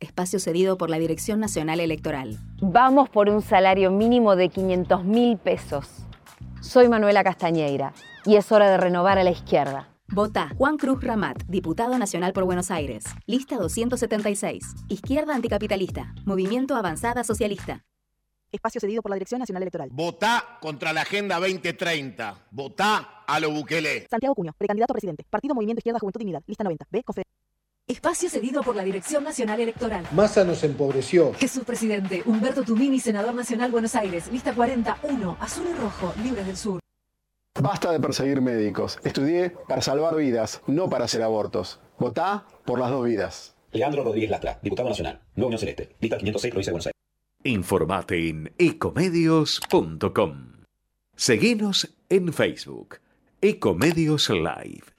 S6: espacio cedido por la Dirección Nacional Electoral.
S7: Vamos por un salario mínimo de 500 mil pesos. Soy Manuela Castañeira y es hora de renovar a la izquierda.
S6: Vota Juan Cruz Ramat, diputado nacional por Buenos Aires. Lista 276. Izquierda anticapitalista. Movimiento Avanzada Socialista.
S8: Espacio cedido por la Dirección Nacional Electoral.
S9: Votá contra la Agenda 2030. Votá a lo Bukele.
S8: Santiago Cuño, precandidato a presidente. Partido Movimiento Izquierda Juventud Dignidad. Lista 90. B. Confe
S10: Espacio cedido por la Dirección Nacional Electoral.
S11: Massa nos empobreció.
S10: Jesús Presidente, Humberto Tumini, Senador Nacional Buenos Aires, lista 41, azul y rojo, libres del sur.
S11: Basta de perseguir médicos. Estudié para salvar vidas, no para hacer abortos. Votá por las dos vidas.
S12: Leandro Rodríguez Lastra, diputado nacional, Nueva Unión Celeste, lista 506, provincia de Buenos Aires.
S1: Informate en ecomedios.com. Seguinos en Facebook, Ecomedios Live.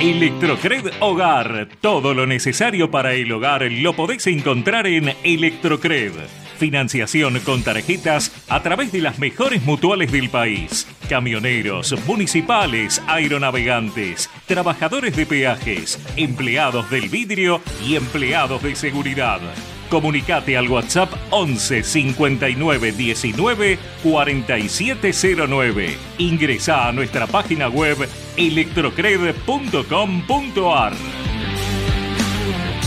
S1: Electrocred Hogar. Todo lo necesario para el hogar lo podés encontrar en Electrocred. Financiación con tarjetas a través de las mejores mutuales del país. Camioneros, municipales, aeronavegantes, trabajadores de peajes, empleados del vidrio y empleados de seguridad. Comunicate al WhatsApp 11 59 19 4709. Ingresa a nuestra página web electrocred.com.ar.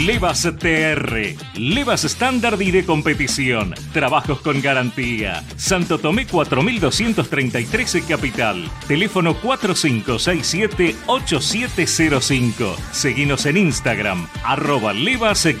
S1: Levas TR, Levas estándar y de competición, trabajos con garantía. Santo Tomé 4233 en Capital, teléfono 4567-8705. Seguinos en Instagram, arroba levas-tr.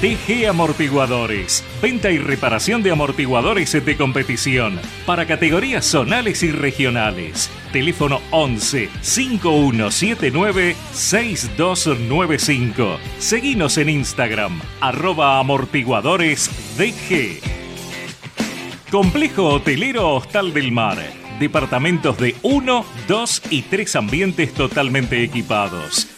S1: TG Amortiguadores. Venta y reparación de amortiguadores de competición para categorías zonales y regionales. Teléfono 11 5179 6295. Seguinos en Instagram, arroba amortiguadores DG. Complejo Hotelero Hostal del Mar. Departamentos de 1, 2 y 3 ambientes totalmente equipados.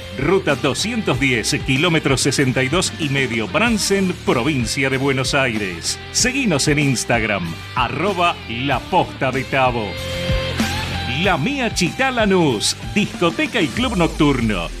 S1: ruta 210, kilómetro 62 y medio Bransen, provincia de Buenos Aires. Seguinos en Instagram, arroba La Posta de Tabo. La Mía Chitalanús, discoteca y club nocturno.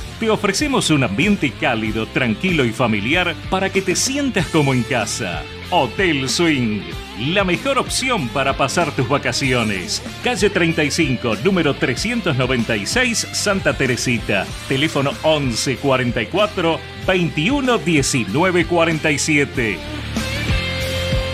S1: Te ofrecemos un ambiente cálido, tranquilo y familiar para que te sientas como en casa. Hotel Swing, la mejor opción para pasar tus vacaciones. Calle 35, número 396, Santa Teresita. Teléfono 11 44 21 19 47.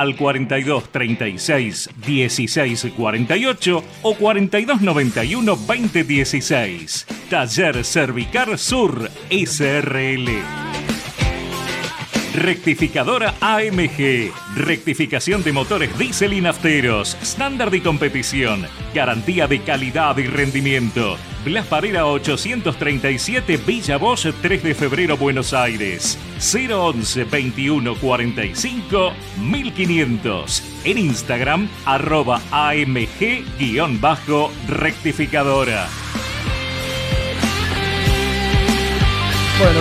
S1: al 42 36 16 48 o 42 91 20 16. Taller Cervicar Sur SRL. Rectificadora AMG. Rectificación de motores diésel y nafteros. Estándar de competición. Garantía de calidad y rendimiento. Blas Parera 837 Villa Bosch 3 de febrero Buenos Aires. 011 21 45 1500. En Instagram arroba AMG-rectificadora.
S2: Bueno,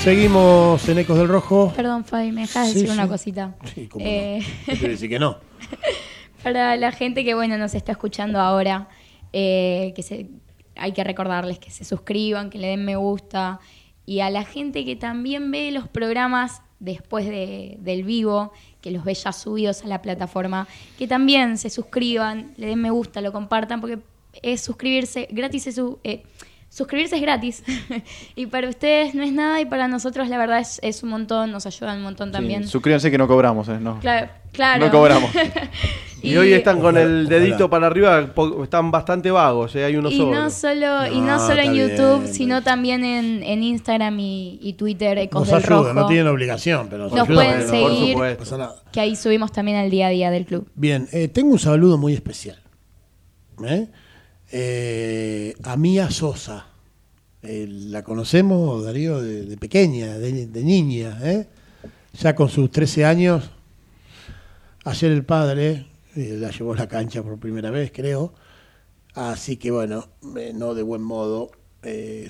S2: seguimos en Ecos del Rojo.
S4: Perdón, Fabi, ¿me dejas
S2: Sí,
S4: decir
S2: sí.
S4: una cosita?
S2: Sí, cómo
S4: Eh,
S2: no. Decir que no.
S4: Para la gente que bueno nos está escuchando ahora, eh, que se, hay que recordarles que se suscriban, que le den me gusta. Y a la gente que también ve los programas después de- del vivo, que los ve ya subidos a la plataforma, que también se suscriban, le den me gusta, lo compartan, porque es suscribirse, gratis es eh, suscribirse es gratis. y para ustedes no es nada y para nosotros la verdad es, es un montón, nos ayudan un montón también.
S3: Sí, suscríbanse que no cobramos, ¿eh? No.
S4: Claro, claro.
S3: No cobramos.
S5: Y, hoy están con el
S2: Ojalá.
S5: dedito para arriba, están bastante vagos, ¿eh? hay uno
S4: Y
S5: solo.
S4: no solo, y no
S2: No,
S4: solo en YouTube,
S2: bien,
S4: sino también en, en Instagram y, y Twitter, Ecos
S2: Nos
S4: del
S2: ayuda,
S4: Rojo.
S2: no tienen obligación, pero
S4: Nos
S2: ayuda,
S4: pueden
S2: bueno,
S4: seguir,
S2: Por supuesto. Pasa nada.
S4: que ahí subimos también al día a día del club.
S2: Bien, eh, tengo un saludo muy especial. ¿eh? Eh, a Mía Sosa. Eh, la conocemos, Darío, de, pequeña, de, niña. ¿eh? Ya con sus 13 años, ayer el padre eh, la llevó a la cancha por primera vez, creo. Así que bueno, no de buen modo.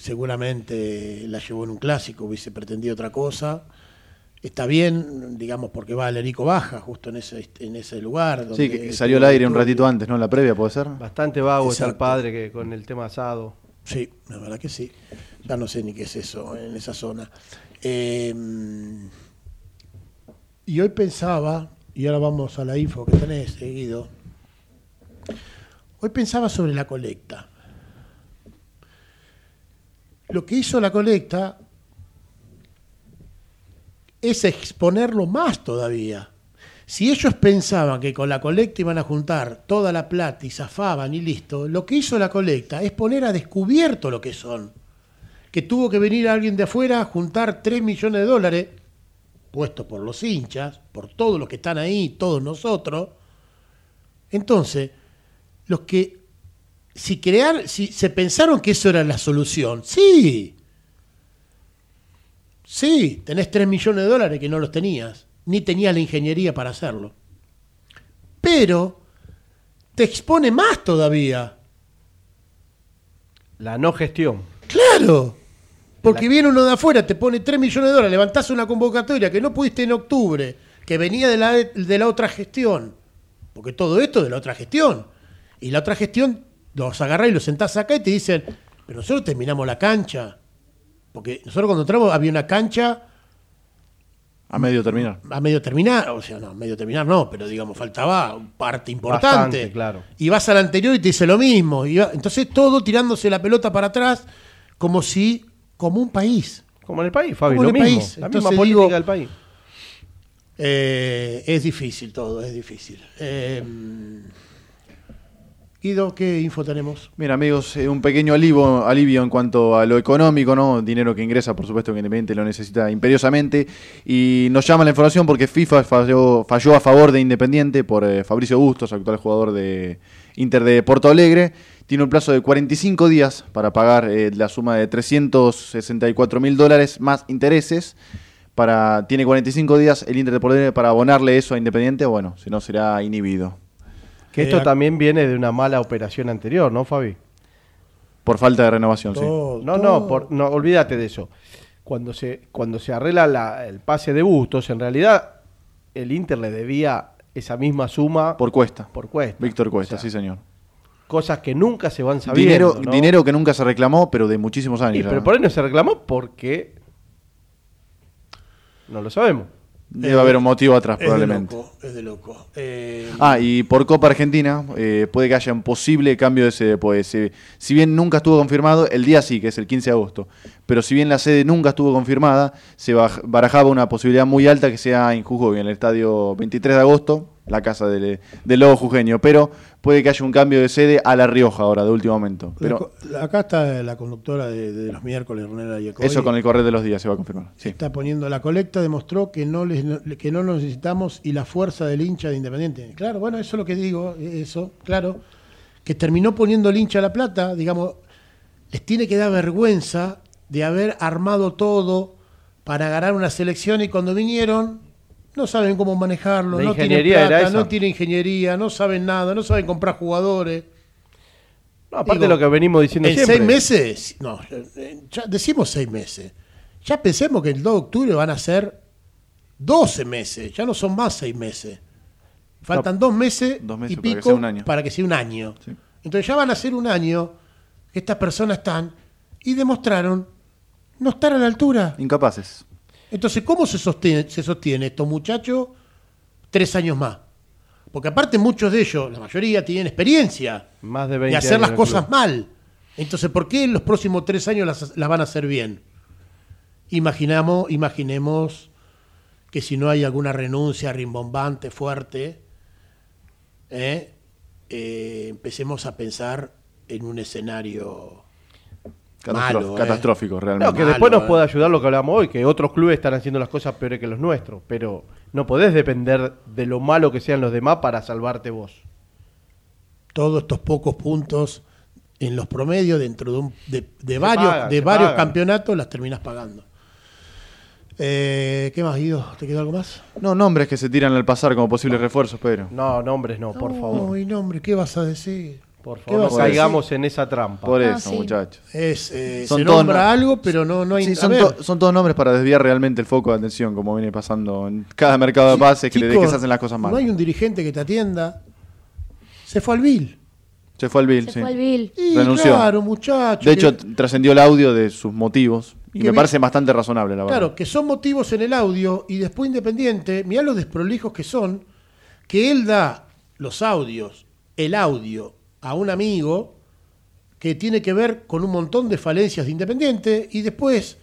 S2: seguramente la llevó en un clásico, hubiese pretendido otra cosa. Está bien, digamos, porque va Alerico Baja, justo en ese, en ese lugar.
S3: Sí, que salió al aire un ratito antes, ¿no? La previa, ¿puede ser?
S5: Bastante vago está el
S2: Exacto.
S5: padre que con el tema asado.
S2: Sí, la verdad que sí. Ya no sé ni qué es eso en esa zona. Eh, y hoy pensaba, y ahora vamos a la info que tenés seguido. Hoy pensaba sobre la colecta. Lo que hizo la colecta es exponerlo más todavía. Si ellos pensaban que con la colecta iban a juntar toda la plata y zafaban y listo, lo que hizo la colecta es poner a descubierto lo que son. Que tuvo que venir alguien de afuera a juntar 3 millones de dólares, puestos por los hinchas, por todos los que están ahí, todos nosotros. Entonces, los que, si crear, si se pensaron que eso era la solución, sí, Sí, tenés 3 millones de dólares que no los tenías, ni tenías la ingeniería para hacerlo. Pero te expone más todavía.
S5: La no gestión.
S2: Claro. Porque
S5: La-
S2: viene uno de afuera, te pone 3 millones de dólares, levantás una convocatoria que no pudiste en octubre, que venía de la, de la otra gestión. Porque todo esto es de la otra gestión. Y la otra gestión los agarrás y los sentás acá y te dicen, pero nosotros terminamos la cancha. Porque nosotros cuando entramos había una cancha
S3: A medio terminar.
S2: a medio terminar, o sea, no, a medio terminar no, pero digamos, faltaba parte importante.
S5: Bastante, claro.
S2: Y vas al anterior y te dice lo mismo. Y va- entonces todo tirándose la pelota para atrás, como si, como un país.
S5: Como en el país, Fabi,
S2: Como
S5: lo
S2: en el
S5: mismo.
S2: país.
S5: La
S2: Entonces
S5: misma política
S2: digo-
S5: del país.
S2: Eh, es difícil todo, es difícil. Eh, Guido, ¿qué info tenemos?
S3: Mira, amigos, eh, un pequeño alivio, alivio en cuanto a lo económico, ¿no? Dinero que ingresa, por supuesto, que Independiente lo necesita imperiosamente. Y nos llama la información porque FIFA falló, a favor de Independiente por eh, Fabricio Bustos, actual jugador de Inter de Porto Alegre. Tiene un plazo de 45 días para pagar eh, la suma de 364 mil dólares más intereses. Para, tiene 45 días el Inter de Porto Alegre para abonarle eso a Independiente, bueno, si no será inhibido.
S5: Que
S2: Eh,
S5: esto
S2: ac-
S5: también viene de una mala operación anterior, ¿no, Fabi?
S3: Por falta de renovación, sí.
S5: No,
S2: todo-
S5: no, por- no, olvídate de eso. Cuando se, cuando se arregla la- el pase de Bustos, en realidad el Inter le debía esa misma suma
S3: Por Cuesta.
S5: por cuesta.
S3: Víctor Cuesta,
S5: O sea,
S3: sí, señor.
S5: Cosas que nunca se van sabiendo.
S3: Dinero,
S5: ¿no?
S3: dinero que nunca se reclamó, pero de muchísimos años.
S5: Y,
S3: ya.
S5: pero por ahí no se reclamó porque no lo sabemos.
S3: Debe haber un motivo atrás,
S2: Es
S3: probablemente.
S2: de loco, es de loco. Eh,
S3: Ah, y por Copa Argentina eh, puede que haya un posible cambio de sede. Pues, eh, si bien nunca estuvo confirmado, el día sí, que es el 15 de agosto, pero si bien la sede nunca estuvo confirmada, se barajaba una posibilidad muy alta que sea en Jujuy, en el estadio 23 de agosto, la casa del, del Lobo Jujeño. Pero puede que haya un cambio de sede a La Rioja ahora, de último momento. Pero
S2: acá está la conductora de, de los miércoles, Ronela Iacobi.
S3: eso con el correr de los días se va a confirmar. Sí.
S2: Está poniendo la colecta, demostró que no, les, que no lo necesitamos y la fuerza del hincha de Independiente. Claro, bueno, eso es lo que digo, eso, claro. Que terminó poniendo el hincha la plata, digamos, les tiene que dar vergüenza de haber armado todo para ganar una selección y cuando vinieron no saben cómo manejarlo,
S5: La
S2: no tienen
S5: ingeniería era
S2: plata, no tienen ingeniería, no saben nada, no saben comprar jugadores.
S5: No, aparte
S2: Digo,
S5: de lo que venimos diciendo
S2: en
S5: siempre.
S2: seis meses, no, eh, ya decimos seis meses. Ya pensemos que el 2 de octubre van a ser 12 meses, ya no son más seis meses. Faltan dos meses,
S3: Dos meses
S2: y
S3: para que
S2: pico
S3: sea un año.
S2: para que sea un año.
S3: Sí.
S2: Entonces ya van a ser un año que estas personas están y demostraron no estar a la altura.
S3: Incapaces.
S2: Entonces, ¿cómo se sostiene, se sostiene estos muchachos tres años más? Porque aparte muchos de ellos, la mayoría, tienen experiencia
S5: Más de 20
S2: de hacer las cosas mal. Entonces, ¿por qué en los próximos tres años las, las van a hacer bien? Imaginamos, imaginemos que si no hay alguna renuncia rimbombante, fuerte, ¿eh? Eh, empecemos a pensar en un escenario
S3: Catastro-
S2: malo, ¿eh?
S3: catastrófico, realmente.
S5: No, que después
S2: Malo,
S5: nos
S2: eh.
S5: puede ayudar lo que hablamos hoy, que otros clubes están haciendo las cosas peores que los nuestros, pero no podés depender de lo malo que sean los demás para salvarte vos.
S2: todos estos pocos puntos en los promedios dentro de, un- de, de varios,
S5: pagan,
S2: de varios
S5: pagan.
S2: campeonatos las terminas pagando. Eh, ¿Qué más, Guido? ¿Te quedó algo más?
S3: No, nombres que se tiran al pasar como posibles refuerzos, Pedro.
S5: No, nombres no, por favor.
S2: Uy, nombre, ¿qué vas a decir?
S5: Por
S2: ¿Qué
S5: favor, no caigamos en esa trampa.
S3: Por
S4: Ah,
S3: eso,
S4: sí.
S3: muchachos.
S2: Es, eh,
S3: Son
S2: se
S3: todos
S2: nombra
S3: no-
S2: algo, pero no, no hay
S3: Sí, son,
S2: ver,
S3: to- son todos nombres para desviar realmente el foco de atención, como viene pasando en cada mercado de pases, que, le-
S2: chicos,
S3: que se hacen las cosas mal.
S2: No hay un dirigente que te atienda. Se fue al Bill.
S3: Se fue al Bill,
S4: Se
S3: sí.
S4: fue al Bill.
S2: Y
S3: Renunció.
S2: claro, muchacho.
S3: De hecho,
S2: que-
S3: trascendió el audio de sus motivos y me
S2: vi-
S3: parece bastante razonable, la verdad.
S2: Claro, que son motivos en el audio y después Independiente, mirá los desprolijos que son, que él da los audios, el audio, a un amigo que tiene que ver con un montón de falencias de Independiente y después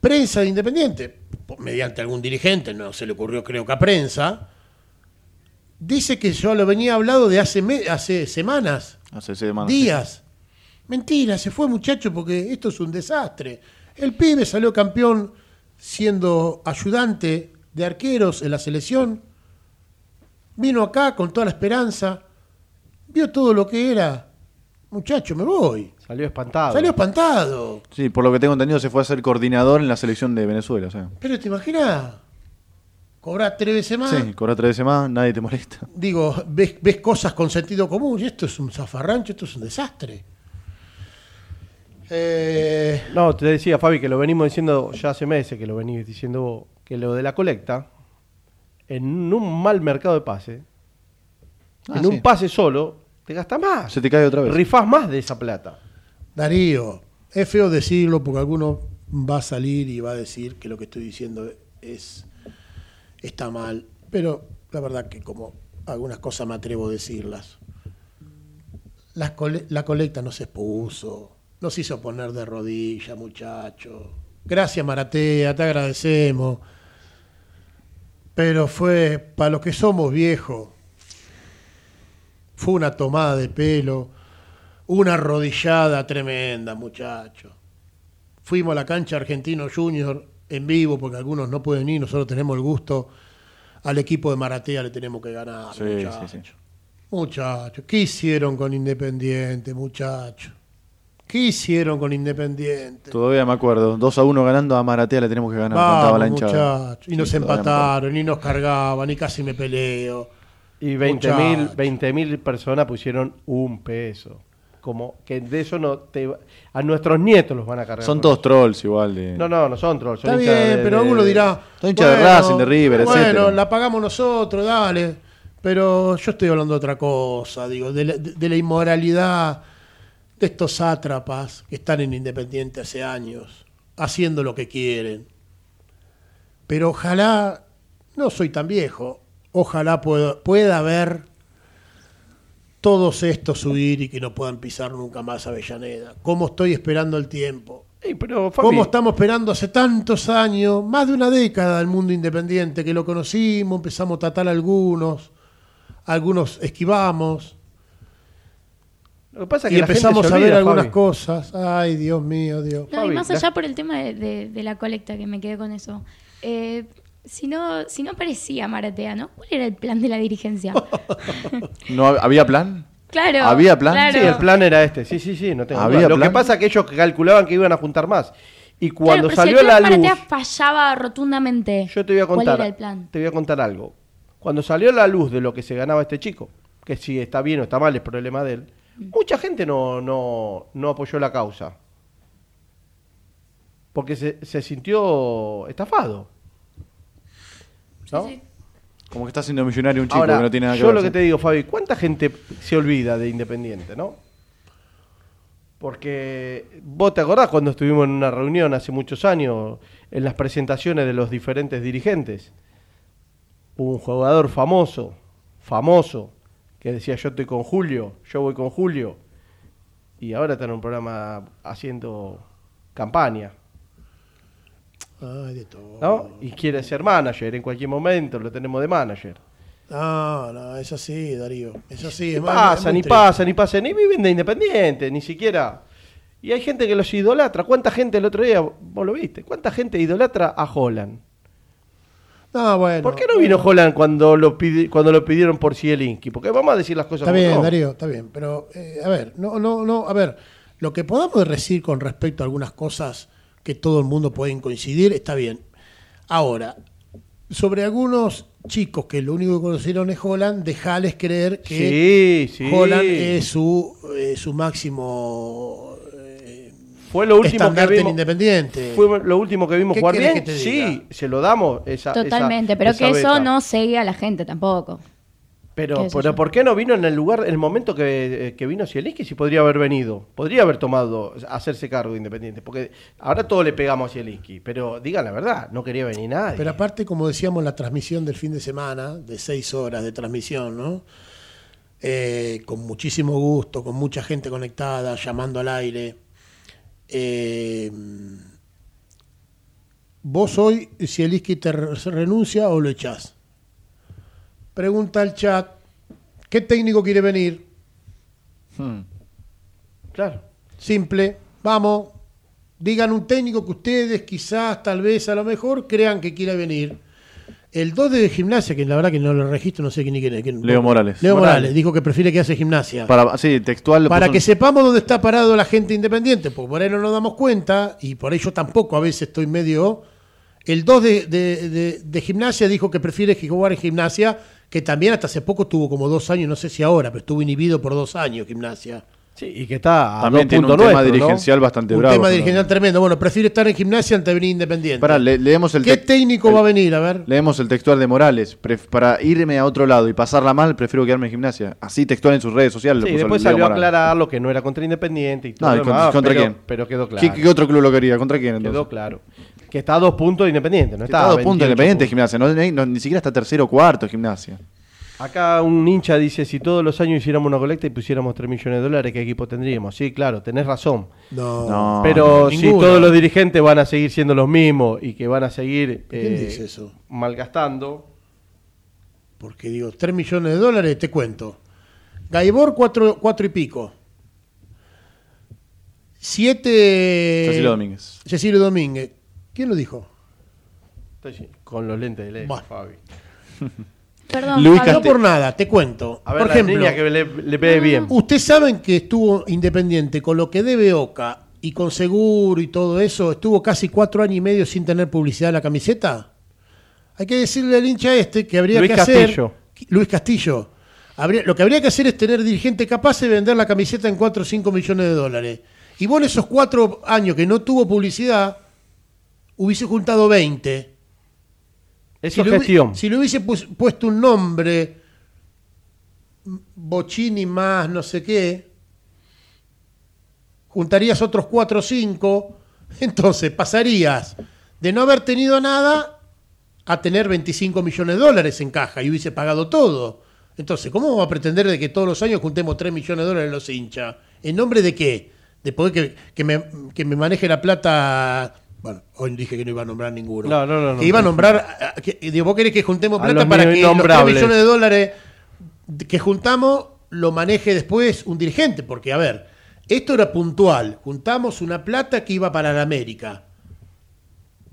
S2: prensa de Independiente, mediante algún dirigente, no se le ocurrió creo que a prensa, dice que yo lo venía hablado de hace, hace semanas,
S3: Hace semanas.
S2: días. Mentira, se fue muchacho porque esto es un desastre. El pibe salió campeón siendo ayudante de arqueros en la selección. Vino acá con toda la esperanza. Vio todo lo que era. Muchacho, me voy.
S5: Salió espantado.
S2: Salió espantado.
S3: Sí, por lo que tengo entendido, se fue a ser coordinador en la selección de Venezuela. O sea.
S2: Pero te imaginas, cobrar tres veces más.
S3: Sí, cobra tres veces más, nadie te molesta.
S2: Digo, ves, ves cosas con sentido común y esto es un zafarrancho, esto es un desastre. Eh,
S5: No, te decía, Fabi, que lo venimos diciendo ya hace meses, que lo venís diciendo vos, que lo de la colecta, en un mal mercado de pase,
S3: Ah,
S5: en
S3: sí.
S5: un pase solo, te gasta más.
S3: Se te cae otra vez.
S5: Rifás más de esa plata.
S2: Darío, es feo decirlo porque alguno va a salir y va a decir que lo que estoy diciendo es está mal, pero la verdad que como algunas cosas me atrevo a decirlas. La, cole- la colecta no se expuso, nos hizo poner de rodillas, muchacho. Gracias Maratea, te agradecemos. Pero fue, para los que somos viejos, fue una tomada de pelo, una rodillada tremenda, muchacho. Fuimos a la cancha Argentino Junior en vivo, porque algunos no pueden ir, nosotros tenemos el gusto. Al equipo de Maratea le tenemos que ganar,
S3: Sí,
S2: muchacho.
S3: sí, sí.
S2: Muchachos, ¿qué hicieron con Independiente, muchachos? ¿Qué hicieron con Independiente?
S3: Todavía me acuerdo. 2 a 1 ganando a Maratea le tenemos que ganar.
S2: Vamos,
S3: la
S2: muchachos. Y nos empataron, y nos cargaban, y casi me peleo.
S5: Y 20.000
S2: Muchacho.
S5: 20.000 personas pusieron un peso. Como que de eso no te a nuestros nietos los van a cargar.
S3: Son todos
S5: eso.
S3: trolls igual. De...
S5: No, no, no son trolls. Son
S2: Está bien,
S5: de-
S2: pero
S5: de-
S2: alguno dirá.
S3: Son hinchas de Racing, de River,
S2: Bueno,
S3: etcétera.
S2: la pagamos nosotros, dale. Pero yo estoy hablando de otra cosa, digo, de la, de- de la inmoralidad de estos sátrapas que están en Independiente hace años, haciendo lo que quieren. Pero ojalá, no soy tan viejo, ojalá pueda, pueda ver todos estos subir y que no puedan pisar nunca más Avellaneda. ¿Cómo estoy esperando el tiempo?
S5: Ey, pero, Fabi,
S2: ¿Cómo estamos esperando hace tantos años, más de una década, el mundo independiente, que lo conocimos, empezamos a tratar a algunos, algunos esquivamos,
S5: Lo que pasa es
S2: y
S5: que gente
S2: empezamos a ver algunas
S5: Fabi.
S2: cosas. Ay, Dios mío, Dios.
S4: No, y más allá por el tema de, de- de la colecta, que me quedé con eso. Eh, si no, si no parecía Maratea, ¿no? ¿Cuál era el plan de la dirigencia?
S3: ¿No hab- había plan?
S4: Claro.
S3: ¿Había plan?
S4: claro.
S5: Sí, el plan era este. Sí, sí, sí, no tengo
S3: ¿Había.
S5: Lo
S3: plan?
S5: que pasa es que ellos calculaban que iban a juntar más. Y
S4: Claro,
S5: cuando
S4: pero si el
S5: salió
S4: plan
S5: la luz,
S4: Maratea fallaba rotundamente.
S5: yo te voy a
S4: ¿Cuál
S5: contar.
S4: era el plan?
S5: Te voy a contar algo. Cuando salió la luz de lo que se ganaba este chico, que si está bien o está mal es problema de él, mucha gente no, no, no apoyó la causa. Porque se, se sintió estafado. ¿No?
S4: Sí, sí.
S3: Como que está siendo millonario un chico
S5: Ahora,
S3: que no tiene nada que
S5: yo
S3: ver.
S5: lo que te digo, Fabi, ¿cuánta gente se olvida de Independiente, no? Porque vos te acordás cuando estuvimos en una reunión hace muchos años, en las presentaciones de los diferentes dirigentes, hubo un jugador famoso, famoso, que decía yo estoy con Julio, yo voy con Julio, y ahora está en un programa haciendo campaña,
S2: Ay, de todo.
S5: ¿no? Y quiere ser manager en cualquier momento, lo tenemos de manager.
S2: No, no, es así, Darío. Es así.
S5: Ni
S2: es
S5: pasa, ni pasa, ni pasa, ni viven de independiente, ni siquiera. Y hay gente que los idolatra. ¿Cuánta gente el otro día, vos lo viste? ¿Cuánta gente idolatra a Holland?
S2: No, bueno.
S5: ¿Por qué no vino Holland cuando lo, cuando lo pidieron por Zielinski? Porque vamos a decir las cosas
S2: Está
S5: como
S2: bien. Darío, está bien. Pero, eh, a ver, no, no, no, a ver, lo que podamos decir con respecto a algunas cosas que todo el mundo puede coincidir, está bien. Ahora, sobre algunos chicos que lo único que conocieron es Holland, dejales creer que
S5: Sí, sí.
S2: Holland es su, eh, su máximo
S5: Fue lo último que
S2: estandarte en
S5: vimos.
S2: Independiente.
S5: Fue lo último que vimos
S2: ¿Qué
S5: jugar bien.
S2: que te
S5: Sí, se lo damos. Esa,
S4: Totalmente,
S5: esa-
S4: pero
S5: esa
S4: que eso no sigue a la gente tampoco.
S5: Pero, pero. ¿por qué no vino en el lugar, el momento que, eh, que vino Zielinski? Si podría haber venido, podría haber tomado, hacerse cargo de Independiente. Porque ahora todo le pegamos a Zielinski, pero digan la verdad, no quería venir nadie.
S2: Pero aparte, como decíamos, la transmisión del fin de semana, de seis horas de transmisión, ¿no? Eh, con muchísimo gusto, con mucha gente conectada, llamando al aire. Eh, ¿Vos hoy, si el Isqui te re- renuncia o lo echás? Pregunta al chat, ¿qué técnico quiere venir?
S3: Hmm.
S5: Claro.
S2: Simple, vamos, digan un técnico que ustedes quizás, tal vez, a lo mejor crean que quiera venir. El 2 de gimnasia, que la verdad que no lo registro, no sé quién ni quién es. quién-
S3: Leo Morales.
S2: Leo Morales.
S3: Morales.
S2: dijo que prefiere que hace gimnasia.
S3: Para, sí, textual.
S2: Para que sepamos dónde está parado la gente independiente, porque por ahí no nos damos cuenta, y por ello tampoco a veces estoy medio. El 2 de, de- de- de gimnasia dijo que prefiere que jugar en gimnasia, que también hasta hace poco estuvo como dos años, no sé si ahora, pero estuvo inhibido por dos años gimnasia.
S5: Sí, y que está a
S3: También tiene un tema
S5: nuestro, ¿no?
S3: dirigencial bastante
S2: Un
S3: bravo.
S2: tema
S3: pero-
S2: dirigencial tremendo. Bueno, prefiere estar en gimnasia antes de venir independiente.
S3: Pará, le- leemos el
S2: ¿Qué técnico
S3: el-
S2: va a venir? A ver.
S3: Leemos el textual de Morales. Pref- para irme a otro lado y pasarla mal, prefiero quedarme en gimnasia. Así textual en sus redes sociales. lo
S5: Sí,
S3: puso
S5: después salió a aclarar lo que no era contra Independiente y todo
S3: No,
S5: lo
S3: ¿y con-
S5: demás,
S3: ¿Contra
S5: pero,
S3: quién?
S5: Pero quedó claro.
S3: ¿Qué, qué otro club lo quería? ¿Contra quién entonces?
S5: Quedó claro. Que está a dos puntos de Independiente, no
S3: Está
S5: está,
S3: a dos puntos
S5: 28
S3: independiente
S5: puntos.
S3: gimnasia. No, no- ni siquiera está tercero o cuarto gimnasia.
S5: Acá un hincha dice, si todos los años hiciéramos una colecta y pusiéramos 3 millones de dólares, ¿qué equipo tendríamos? Sí, claro, tenés razón.
S2: No,
S3: No,
S5: Pero si
S2: ninguno.
S5: todos los dirigentes van a seguir siendo los mismos y que van a seguir
S2: ¿Quién
S5: eh,
S2: dice eso?
S5: malgastando,
S2: Porque digo, 3 millones de dólares, te cuento. Gaibor, 4 cuatro, y pico. 7.
S3: Cecilio Domínguez.
S2: Cecilio Domínguez. ¿Quién lo dijo?
S5: estoy con los lentes de
S2: Bueno.
S5: Fabi.
S4: Perdón,
S3: Luis.
S2: No por nada, te cuento.
S5: A ver,
S2: Por ejemplo,
S5: que le, le ve bien.
S2: ustedes saben que estuvo independiente con lo que debe Oca y con seguro y todo eso, estuvo casi cuatro años y medio sin tener publicidad en la camiseta. Hay que decirle al hincha este que habría
S5: Luis
S2: que hacer.
S5: Castillo.
S2: Luis Castillo. Habría- lo que habría que hacer es tener dirigente capaz de vender la camiseta en 4 o 5 millones de dólares. Y vos en esos cuatro años que no tuvo publicidad, hubiese juntado 20.
S5: Eso
S2: si
S5: es
S2: le
S5: gestión.
S2: Si le hubiese puesto un nombre, Bochini más no sé qué, juntarías otros 4 o 5, entonces pasarías de no haber tenido nada a tener 25 millones de dólares en caja y hubiese pagado todo. Entonces, ¿cómo vamos a pretender de que todos los años juntemos 3 millones de dólares los hinchas? ¿En nombre de qué? De poder que, que me, que me maneje la plata... Bueno, hoy dije que no iba a nombrar ninguno.
S5: No, no, no, no.
S2: Iba a nombrar... que- digo, vos querés que juntemos plata para que los 3
S5: innombrables.
S2: millones de dólares que juntamos lo maneje después un dirigente. Porque, a ver, esto era puntual. Juntamos una plata que iba para la América.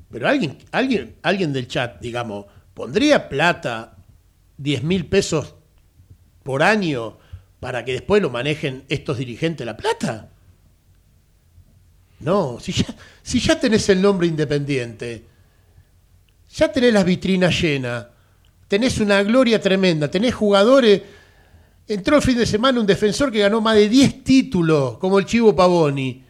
S2: Pero alguien, alguien, alguien del chat, digamos, ¿pondría plata 10 mil pesos por año para que después lo manejen estos dirigentes la plata? No, si ya, si ya tenés el nombre independiente, ya tenés las vitrinas llenas, tenés una gloria tremenda, tenés jugadores. Entró el fin de semana un defensor que ganó más de 10 títulos, como el Chivo Pavoni.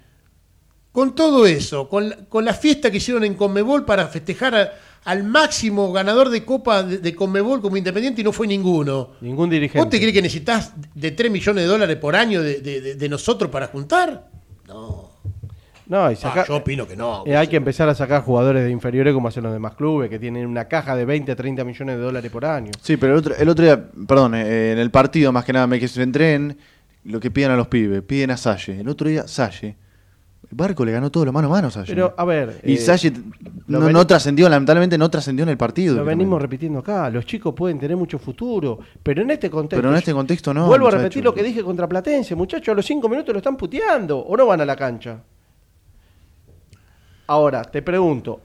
S2: Con todo eso, con, la- con la fiesta que hicieron en Conmebol para festejar a- al máximo ganador de Copa de, de Conmebol como independiente y no fue ninguno.
S5: Ningún dirigente.
S2: ¿Vos te crees que necesitas de 3 millones de dólares por año de, de- de- de nosotros para juntar? No.
S5: No, y
S2: Ah,
S5: saca-
S2: yo opino que no.
S5: Eh, hay que empezar a sacar jugadores de inferiores como hacen los demás clubes, que tienen una caja de 20 a 30 millones de dólares por año.
S3: Sí, pero el otro, el otro día, perdón, eh, en el partido más que nada me que se centré en lo que piden a los pibes. Piden a Salle. El otro día, Salle. El barco le ganó todo lo mano a mano a Salle.
S5: Pero, a ver,
S3: Y
S5: eh,
S3: Salle no,
S5: ven-
S3: no trascendió, lamentablemente no trascendió en el partido.
S5: Lo venimos repitiendo acá. Los chicos pueden tener mucho futuro, pero en este contexto.
S3: Pero en este contexto no,
S5: Vuelvo a repetir lo que dije contra Platense, muchachos. A los cinco minutos lo están puteando o no van a la cancha. Ahora, te pregunto.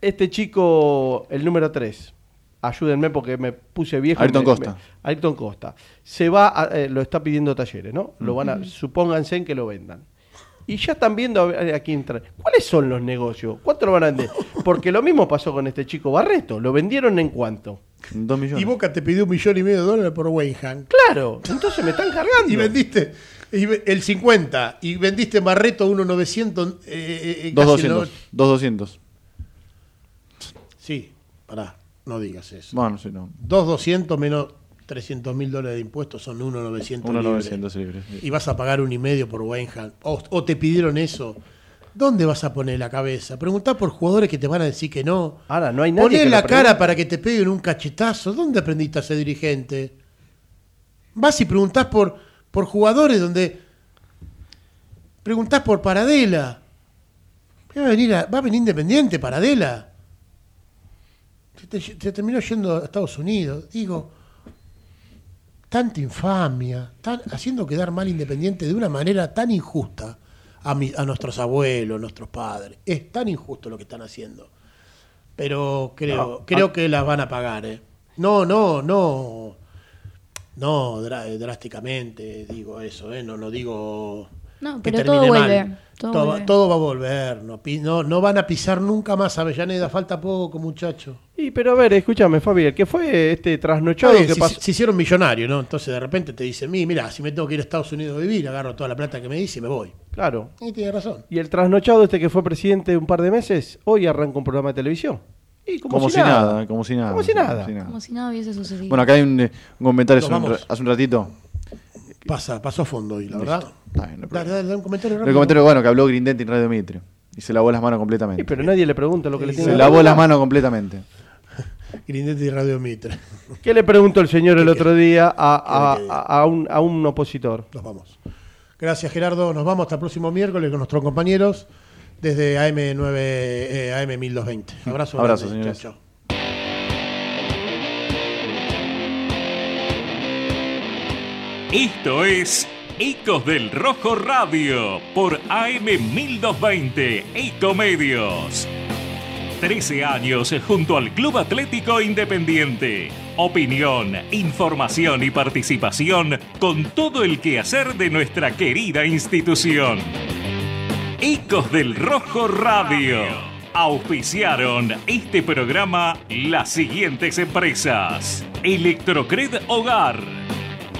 S5: Este chico, el número 3, ayúdenme porque me puse viejo.
S3: Ayrton
S5: me-
S3: Costa.
S5: me- Ayrton Costa. Se va, a- eh, lo está pidiendo talleres, ¿no? Lo van a, supónganse en que lo vendan. Y ya están viendo a, a quién traen. ¿Cuáles son los negocios? ¿Cuánto lo van a vender? Porque lo mismo pasó con este chico Barreto. ¿Lo vendieron en cuánto?
S3: Dos millones.
S2: Y Boca te pidió un millón y medio de dólares por Weinham.
S5: Claro, entonces me están cargando.
S2: Y vendiste y el 50 y vendiste Barreto 1.900. Eh, eh,
S3: Dos
S2: casi el
S3: 200. Dos 200.
S2: no- Sí, pará, no digas eso.
S3: Bueno, sí, no.
S2: 2.200 menos 300 mil dólares de impuestos son 1.900.
S3: 1.900
S2: libre.
S3: libres, sí.
S2: Y vas a pagar un y medio por Weinham. O, o te pidieron eso. ¿Dónde vas a poner la cabeza? Preguntá por jugadores que te van a decir que no.
S5: Ahora, no hay nadie
S2: Poné
S5: que lo
S2: la cara para que te peguen un cachetazo. ¿Dónde aprendiste a ser dirigente? Vas y preguntás por, por jugadores donde. Preguntás por Paradela. Va a venir, a- va a venir Independiente, Paradela. Se, te- se terminó yendo a Estados Unidos. Digo, tanta infamia, tan, haciendo quedar mal Independiente de una manera tan injusta a, mi- a nuestros abuelos, nuestros padres. Es tan injusto lo que están haciendo. Pero creo,
S5: No,
S2: creo que las van a pagar. ¿eh? No, no, no. No dra- drásticamente digo eso, ¿eh? no, no digo
S4: No,
S2: que
S4: pero todo
S2: termine
S4: vuelve.
S2: mal.
S4: Todo
S2: Todo,
S4: vuelve.
S2: todo va a volver. No, no, no van a pisar nunca más a Avellaneda. Falta poco, muchacho.
S5: Y pero a ver, escúchame, Fabi, el que fue este trasnochado
S2: Oye,
S5: que
S2: si-
S5: pasó.
S2: se hicieron millonarios, ¿no? Entonces de repente te dicen, "Mi, mira, si me tengo que ir a Estados Unidos a vivir, agarro toda la plata que me dice y me voy.
S5: Claro.
S2: Y tiene razón.
S5: Y el trasnochado este que fue presidente un par de meses, hoy arranca un programa de televisión. Y como,
S3: Como
S5: si,
S3: si
S5: nada.
S3: nada, como si nada.
S5: Como si nada.
S4: Como si nada hubiese sucedido.
S3: Bueno, acá hay un, eh, un comentario hace un, hace ratito.
S2: Pasa, pasó a fondo hoy, la
S3: Listo.
S2: verdad.
S3: Está bien, no
S2: Dale, dale, dale un comentario
S3: El
S2: rápido.
S3: comentario bueno que habló Grindetti en Radio Mitre. Y se lavó las manos completamente.
S5: Sí, pero nadie le pregunta lo que le tiene
S3: se lavó las manos completamente.
S2: Grindetti y Radio Mitre.
S5: ¿Qué le preguntó el señor el otro día a, a- a- a un, a un opositor?
S2: Nos vamos. Gracias, Gerardo. Nos vamos hasta el próximo miércoles con nuestros compañeros desde AM9, eh, AM1220. Abrazo.
S3: Abrazo,
S2: grande.
S3: señores.
S2: Chao, chao.
S1: Esto es Ecos del Rojo Radio por AM1220 Ecomedios. 13 años junto al Club Atlético Independiente. Opinión, información y participación con todo el quehacer de nuestra querida institución. Ecos del Rojo Radio. Auspiciaron este programa las siguientes empresas. Electrocred Hogar.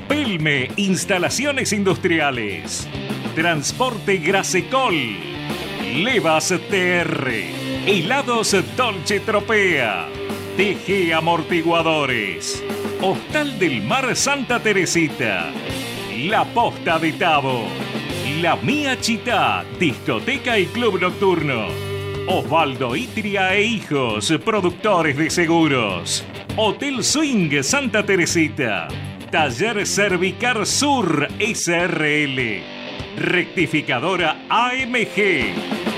S1: Pelme Instalaciones Industriales. Transporte Grasecol. Levas TR. Helados Dolce Tropea. TG Amortiguadores. Hostal del Mar Santa Teresita. La Posta de Tabo. La Mía Chita, discoteca y club nocturno. Osvaldo Itria e Hijos, productores de seguros. Hotel Swing Santa Teresita. Taller Cervicar Sur SRL. Rectificadora AMG.